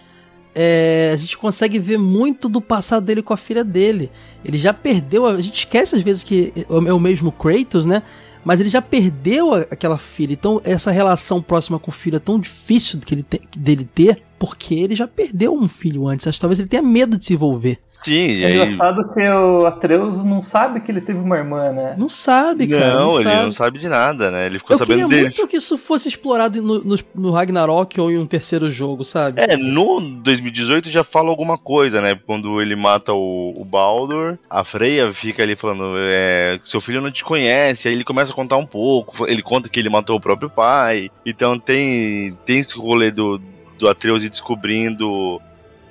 é, a gente consegue ver muito do passado dele com a filha dele. Ele já perdeu, a gente esquece às vezes que é o mesmo Kratos, né? Mas ele já perdeu aquela filha. Então essa relação próxima com o filho é tão difícil que ele te, dele ter, porque ele já perdeu um filho antes. Acho que talvez ele tenha medo de se envolver. Sim, É aí... engraçado que o Atreus não sabe que ele teve uma irmã, né? Não sabe, cara. Não, Não, ele sabe. não sabe de nada, né? Ele ficou Eu sabendo queria dele. muito que isso fosse explorado no, no, no Ragnarok ou em um terceiro jogo, sabe? É, no 2018 já fala alguma coisa, né? Quando ele mata o, o Baldur, a Freya fica ali falando: é, seu filho não te conhece. Aí ele começa a contar um pouco. Ele conta que ele matou o próprio pai. Então tem, tem esse rolê do, do Atreus ir descobrindo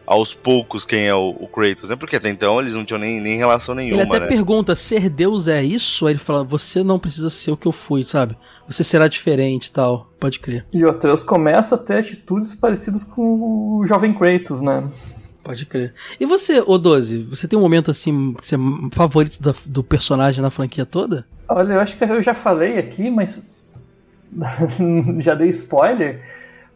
aos poucos quem é o, o Kratos, né? Porque até então eles não tinham nem, nem relação Ele nenhuma, até né? pergunta, ser Deus é isso? Aí ele fala, você não precisa ser o que eu fui, sabe? Você será diferente e tal. Pode crer, E o Atreus começa a ter atitudes parecidas com o jovem Kratos, né? pode crer. E você, ô Doze, você tem um momento assim, que você é favorito da- do personagem na franquia toda? Olha, eu acho que eu já falei aqui, mas já dei spoiler,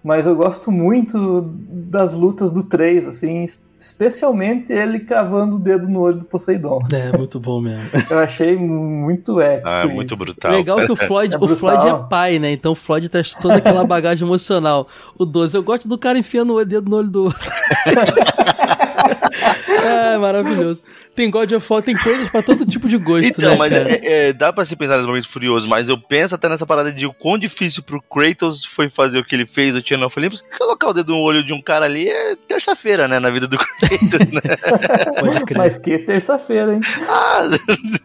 mas eu gosto muito das lutas do 3, assim, es- especialmente ele cravando o dedo no olho do Poseidon. É, muito bom mesmo. Eu achei muito épico. Ah, é muito isso. brutal. Legal que o Floyd, É o. Floyd é pai, né? Então o Floyd traz toda aquela bagagem emocional. O 12, eu gosto do cara enfiando o dedo no olho do outro. é, maravilhoso. Tem God of War, tem coisas pra todo tipo de gosto, Então, né, mas é- é, dá pra se pensar nos momentos furiosos, mas eu penso até nessa parada de o quão difícil pro Kratos foi fazer o que ele fez, o Tiano Olympus. Colocar o dedo no olho de um cara ali é terça-feira, né? Na vida do Kratos, né? Pode crer. Mas que terça-feira, hein? Ah,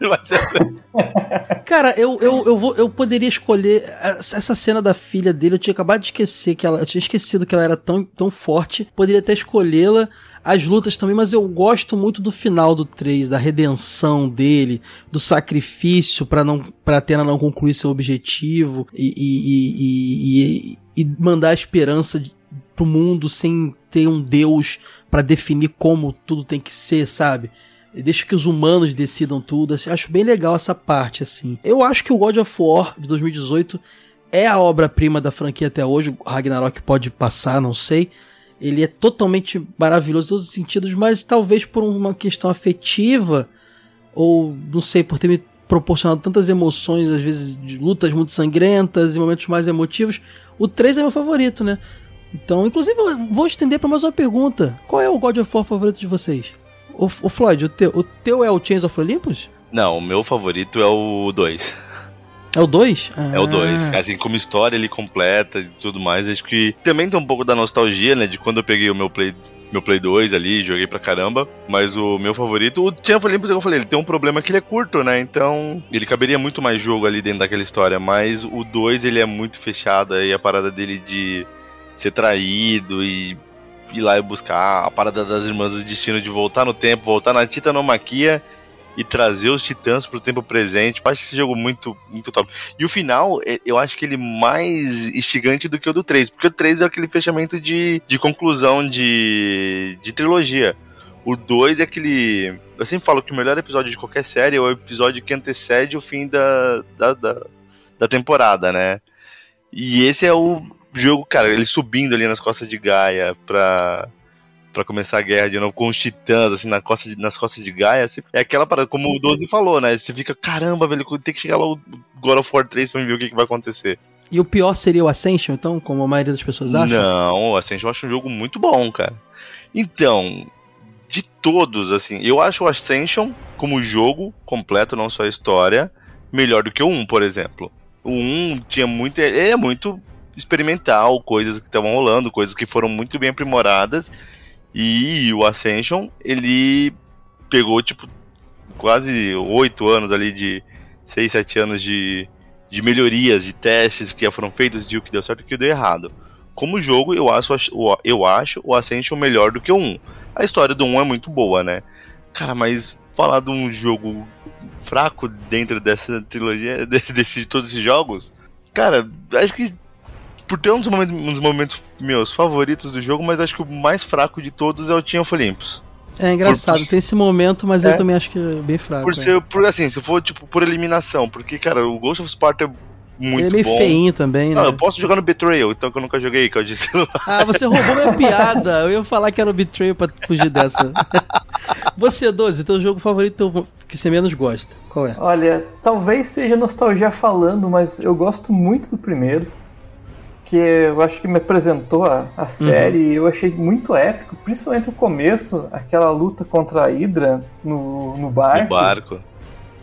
mas é- Cara, eu, eu, eu, vou, eu poderia escolher essa essa cena da filha dele. Eu tinha acabado de esquecer que ela. Eu tinha esquecido que ela era tão, tão forte. Poderia até escolhê-la. As lutas também, mas eu gosto muito do final do 3, da redenção dele, do sacrifício pra não para Atena não concluir seu objetivo e, e, e, e, mandar a esperança pro mundo sem ter um Deus pra definir como tudo tem que ser, sabe? Deixa que os humanos decidam tudo. Acho bem legal essa parte, assim. Eu acho que o God of War de 2018 é a obra-prima da franquia até hoje. O Ragnarok pode passar, não sei. Ele é totalmente maravilhoso em todos os sentidos, mas talvez por uma questão afetiva, ou não sei, por ter me proporcionado tantas emoções, às vezes de lutas muito sangrentas e momentos mais emotivos, o 3 é meu favorito, né? Então, inclusive, vou estender para mais uma pergunta. Qual é o God of War favorito de vocês? O, o Floyd, o teu, o teu é o Chains of Olympus? Não, o meu favorito é o 2. É o 2? É o 2. Assim, como história ele completa e tudo mais. Acho que também tem um pouco da nostalgia, né? De quando eu peguei o meu Play, meu Play 2 ali, joguei pra caramba. Mas o meu favorito, o of Olympus, eu falei, ele tem um problema que ele é curto, né? Então, ele caberia muito mais jogo ali dentro daquela história. Mas o 2, ele é muito fechado. Aí a parada dele de ser traído e ir lá e buscar a parada das irmãs do destino de voltar no tempo, voltar na titanomaquia e trazer os titãs pro tempo presente. Acho esse jogo muito, muito top. E o final, é- eu acho que ele mais instigante do que o do 3, porque o 3 é aquele fechamento de, de conclusão de, de trilogia. O 2 é aquele. Eu sempre falo que o melhor episódio de qualquer série é o episódio que antecede o fim da, da, da, da temporada, né? E esse é o jogo, cara, ele subindo ali nas costas de Gaia pra, pra começar a guerra de novo com os titãs, assim, na costa de- nas costas de Gaia. você- é aquela parada, como o 12 falou, né? Você fica, caramba, velho, tem que chegar lá o God of War 3 pra ver o que, que vai acontecer. E o pior seria o Ascension, então, como a maioria das pessoas acha? Não, assim, eu acho um jogo muito bom, cara. Então, de todos, assim, eu acho o Ascension, como jogo completo, não só a história, melhor do que o 1, por exemplo. O 1 tinha muito. É muito experimental, coisas que estavam rolando, coisas que foram muito bem aprimoradas. E o Ascension, ele pegou, tipo, quase oito anos ali de. seis, sete anos de, de melhorias, de testes que já foram feitos, de o que deu certo e o que deu errado. Como jogo, eu acho, o- eu acho o Ascension melhor do que o 1. A história do 1 é muito boa, né? Cara, mas falar de um jogo fraco dentro dessa trilogia, desse, desse- de todos esses jogos, cara, acho que por ter um dos, momentos, um dos momentos meus favoritos do jogo, mas acho que o mais fraco de todos é o Team of Olympus. É engraçado, Por- tem esse momento, mas eu É. também acho que é bem fraco. Por é. ser, por, assim, se for, tipo, por eliminação. Porque, cara, o Ghost of Sparta é muito Ele é meio bom. feinho também, né? Não, eu posso jogar no Betrayal, então que eu nunca joguei, que eu disse lá. Ah, você roubou minha piada. Eu ia falar que era o Betrayal pra fugir dessa. Você, 12, teu jogo favorito que você menos gosta. Qual é? Olha, talvez seja nostalgia falando, mas eu gosto muito do primeiro. Que eu acho que me apresentou a, a série e eu achei muito épico, principalmente o começo, aquela luta contra a Hydra no, no barco. No barco.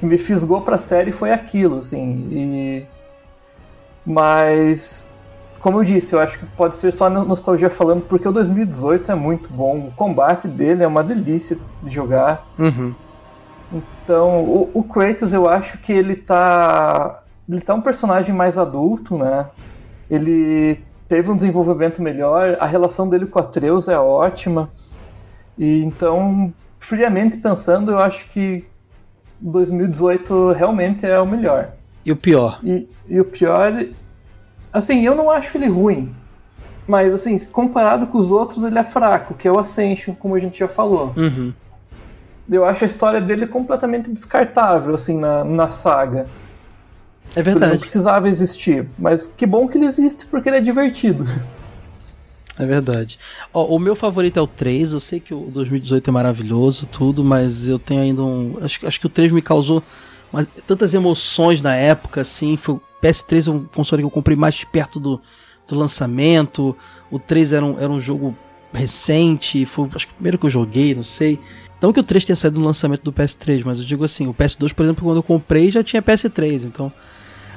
que me fisgou pra série foi aquilo, assim. E... Mas, como eu disse, eu acho que pode ser só no- nostalgia falando, porque o 2018 é muito bom. O combate dele é uma delícia de jogar. Uhum. Então, o, o Kratos, eu acho que ele tá. Ele tá um personagem mais adulto, né? Ele teve um desenvolvimento melhor, a relação dele com a Atreus é ótima. E então, friamente pensando, eu acho que 2018 realmente é o melhor. E o pior? E, e o pior, assim, eu não acho ele ruim. Mas, assim, comparado com os outros, ele é fraco, que é o Ascension, como a gente já falou. Uhum. Eu acho a história dele completamente descartável, assim, na, na saga. É Ele não verdade. precisava existir. Mas que bom que ele existe, porque ele é divertido. É verdade. Ó, o meu favorito é o 3. Eu sei que o 2018 é maravilhoso, tudo, mas eu tenho ainda um. Acho, acho que o 3 me causou umas- tantas emoções na época, assim. Foi, o PS3 é um console que eu comprei mais perto do, do lançamento. O 3 era um, era um jogo recente. Foi acho que o primeiro que eu joguei, não sei. Não que o 3 tenha saído no lançamento do PS3, mas eu digo assim: o PS2, por exemplo, quando eu comprei já tinha PS3, então.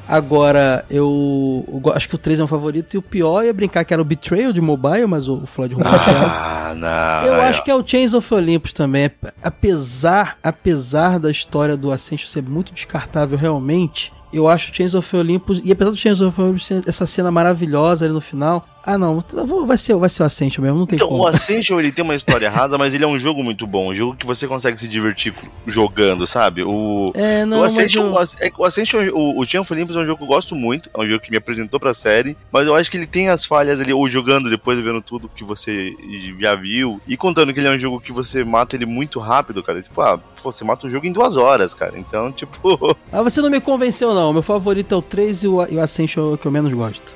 Agora, eu, eu acho que o 3 é um favorito e o pior ia brincar que era o Betrayal de mobile, mas o, o Floyd roubou piada. Ah, não. Eu aí, acho que é o Chains of Olympus também. É- Apesar, apesar da história do Ascension ser muito descartável realmente, eu acho o Chains of Olympus, e apesar do Chains of Olympus essa cena maravilhosa ali no final, ah não, eu vai ser, vai ser o Ascension mesmo, não tem Então, como. o Ascension ele tem uma história rasa, mas ele é um jogo muito bom. Um jogo que você consegue se divertir jogando, sabe? O, É, não, o mas Ascension, eu- o As- é que o, Ascension o, o of Olympus é um jogo que eu gosto muito. É um jogo que me apresentou pra série. Mas eu acho que ele tem as falhas ali, ou jogando depois, vendo tudo que você já viu. E contando que ele é um jogo que você mata ele muito rápido, cara. Tipo, ah, pô, você mata o jogo em duas horas, cara. Então, tipo. Ah, você não me convenceu não, meu favorito é o 3 e o, e o Ascension é o que eu menos gosto.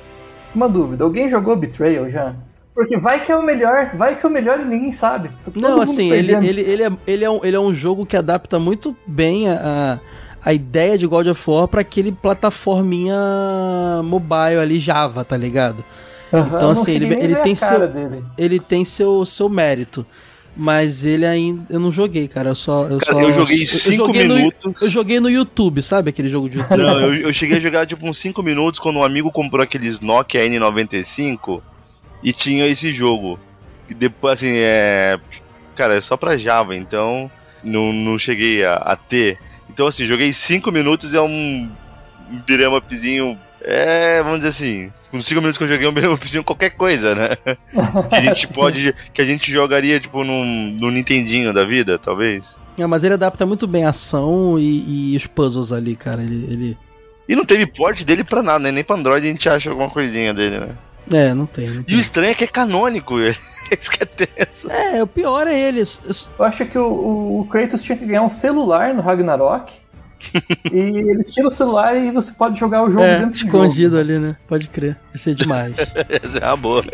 Uma dúvida, alguém jogou Betrayal já? Porque vai que é o melhor, vai que é o melhor e ninguém sabe. Tá todo Não, assim, ele, ele, ele, é, ele, é um, ele é um jogo que adapta muito bem a, a, ideia de God of War pra aquele plataforminha mobile ali, Java, tá ligado? Aham, então, assim, ele- ele tem seu- dele. Ele tem seu, seu mérito. Mas ele ainda. Eu não joguei, cara. Eu só. Eu, Cara, só, eu joguei cinco joguei no- minutos. eu joguei no YouTube, sabe? Aquele jogo de YouTube. Não, eu, eu cheguei a jogar tipo uns 5 minutos quando um amigo comprou aqueles Nokia N95 e tinha esse jogo. E depois, assim, é. Cara, é só pra Java, então não, não cheguei a, a ter. Então, assim, joguei 5 minutos e é um, um beat'em upzinho. É, vamos dizer assim. Com 5 minutos que eu joguei, é um beat'em upzinho qualquer coisa, né? Que a gente pode. Que a gente jogaria, tipo, num, num Nintendinho da vida, talvez. É, mas ele adapta muito bem a ação e, e os puzzles ali, cara. Ele. ele... E não teve porte dele pra nada, né? Nem pra Android a gente acha alguma coisinha dele, né? É, não tem. Não E tem. o estranho é que é canônico, Isso que é tenso. É, o pior é ele. Isso- Eu acho que o- o Kratos tinha que ganhar um celular no Ragnarok. E ele tira o celular e você pode jogar o jogo É, dentro do escondido jogo. ali, né? Pode crer. Isso é demais. Essa é uma boa.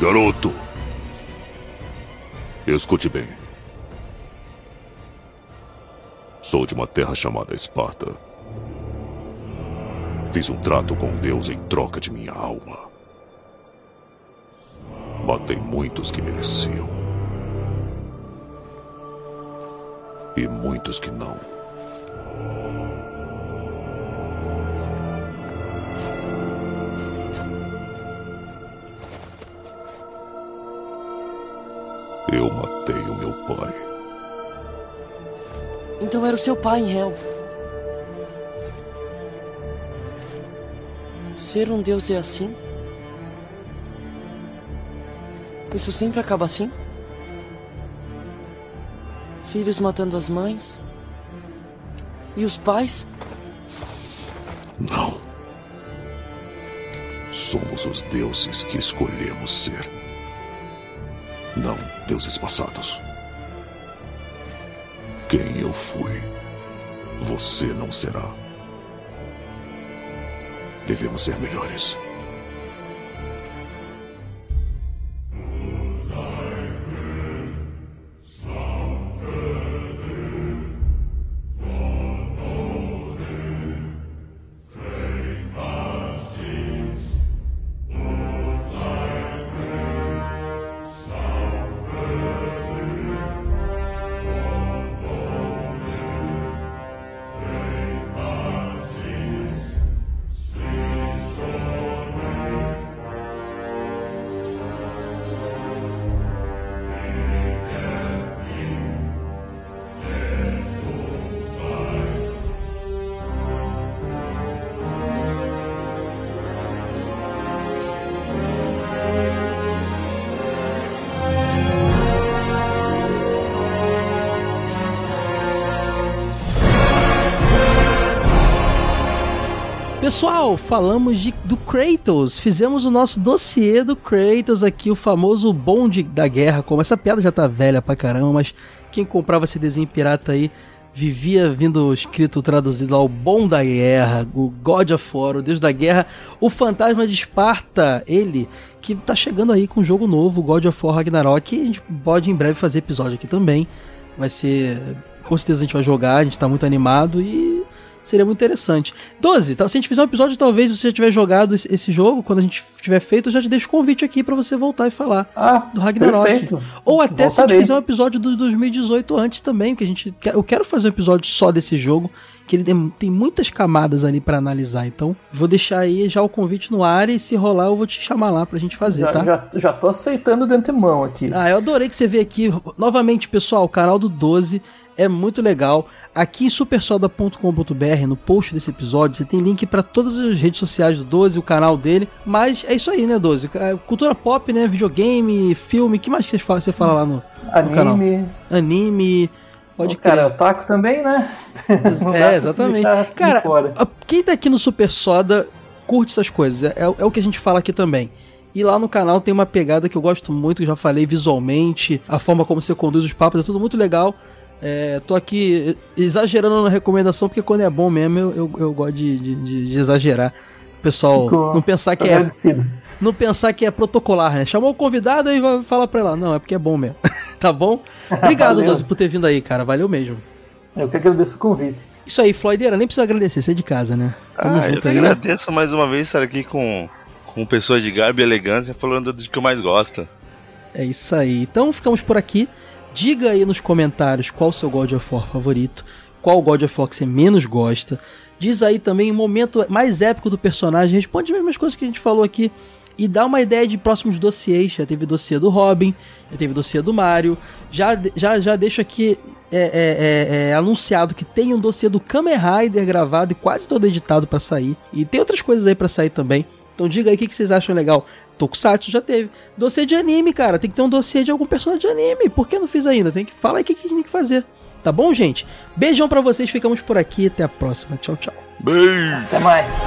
Garoto, escute bem. Sou de uma terra chamada Esparta. Fiz um trato com Deus em troca de minha alma. Matei muitos que mereciam. E muitos que não. Eu matei o meu pai. Então era o seu pai em Hell. Ser um deus é assim? Isso sempre acaba assim? Filhos matando as mães? E os pais? Não. Somos os deuses que escolhemos ser. Não deuses passados. Quem eu fui, você não será. Devemos ser melhores. Pessoal, falamos de, do Kratos. Fizemos o nosso dossiê do Kratos aqui, o famoso bonde da guerra. Como essa piada já tá velha pra caramba, mas quem comprava esse desenho pirata aí vivia vindo escrito traduzido ao bom da guerra, o God of War, o deus da guerra, o fantasma de Esparta, ele que tá chegando aí com um jogo novo, God of War Ragnarok, e a gente pode em breve fazer episódio aqui também. Vai ser, com certeza a gente vai jogar, a gente tá muito animado e Seria muito interessante. 12, tá? se a gente fizer um episódio, talvez você já tiver jogado esse, esse jogo, quando a gente tiver feito, eu já te deixo o convite aqui para você voltar e falar ah, do Ragnarok. Perfeito. Ou até Voltarei. se a gente fizer um episódio do 2018 antes também, que a gente eu quero fazer um episódio só desse jogo, que ele tem, tem muitas camadas ali para analisar. Então, vou deixar aí já o convite no ar e se rolar eu vou te chamar lá pra gente fazer, já, tá? Já, já tô aceitando de antemão aqui. Ah, eu adorei que você veio aqui. Novamente, pessoal, o canal do 12 é muito legal. Aqui em supersoda.com.br, no post desse episódio, você tem link para todas as redes sociais do 12, o canal dele. Mas é isso aí, né, 12? Cultura pop, né? Videogame, filme, que mais que você fala, lá no, Anime. no canal? Anime. Pode o cara é crer. otaku também, né? É, exatamente. Cara, quem tá aqui no Super Soda curte essas coisas. É, é o que a gente fala aqui também. E lá no canal tem uma pegada que eu gosto muito, que eu já falei visualmente, a forma como você conduz os papos, é tudo muito legal. É, tô aqui exagerando na recomendação, porque quando é bom mesmo, eu, eu, eu gosto de, de- de exagerar. O pessoal Fico não pensar que é agradecido. não pensar que é protocolar, né? Chamou o convidado e vai falar pra ela. Não, é porque é bom mesmo. tá bom? Obrigado. Doze, por ter vindo aí, cara. Valeu mesmo. Eu que agradeço o convite. Isso aí, Floydeira, nem precisa agradecer, você é de casa, né? Tamo Ah, eu que aí. agradeço mais uma vez estar aqui com, com pessoas de garbo e elegância falando do que eu mais gosto. É isso aí. Então ficamos por aqui. Diga aí nos comentários qual o seu God of War favorito, qual God of War que você menos gosta. Diz aí também o momento mais épico do personagem, responde as mesmas coisas que a gente falou aqui. E dá uma ideia de próximos dossiês. Já teve dossiê do Robin, já teve dossiê do Mario. Já, já, já deixo aqui é, é, é, é, anunciado que tem um dossiê do Kamen Rider gravado e quase todo editado pra sair. E tem outras coisas aí pra sair também. Então diga aí o que, que vocês acham legal. Tokusatsu já teve. Dossiê de anime, cara. Tem que ter um dossiê de algum personagem de anime. Por que eu não fiz ainda? Tem que falar aí o que, que tem que fazer. Tá bom, gente? Beijão pra vocês. Ficamos por aqui. Até a próxima. Tchau, tchau. Beijo! Até mais.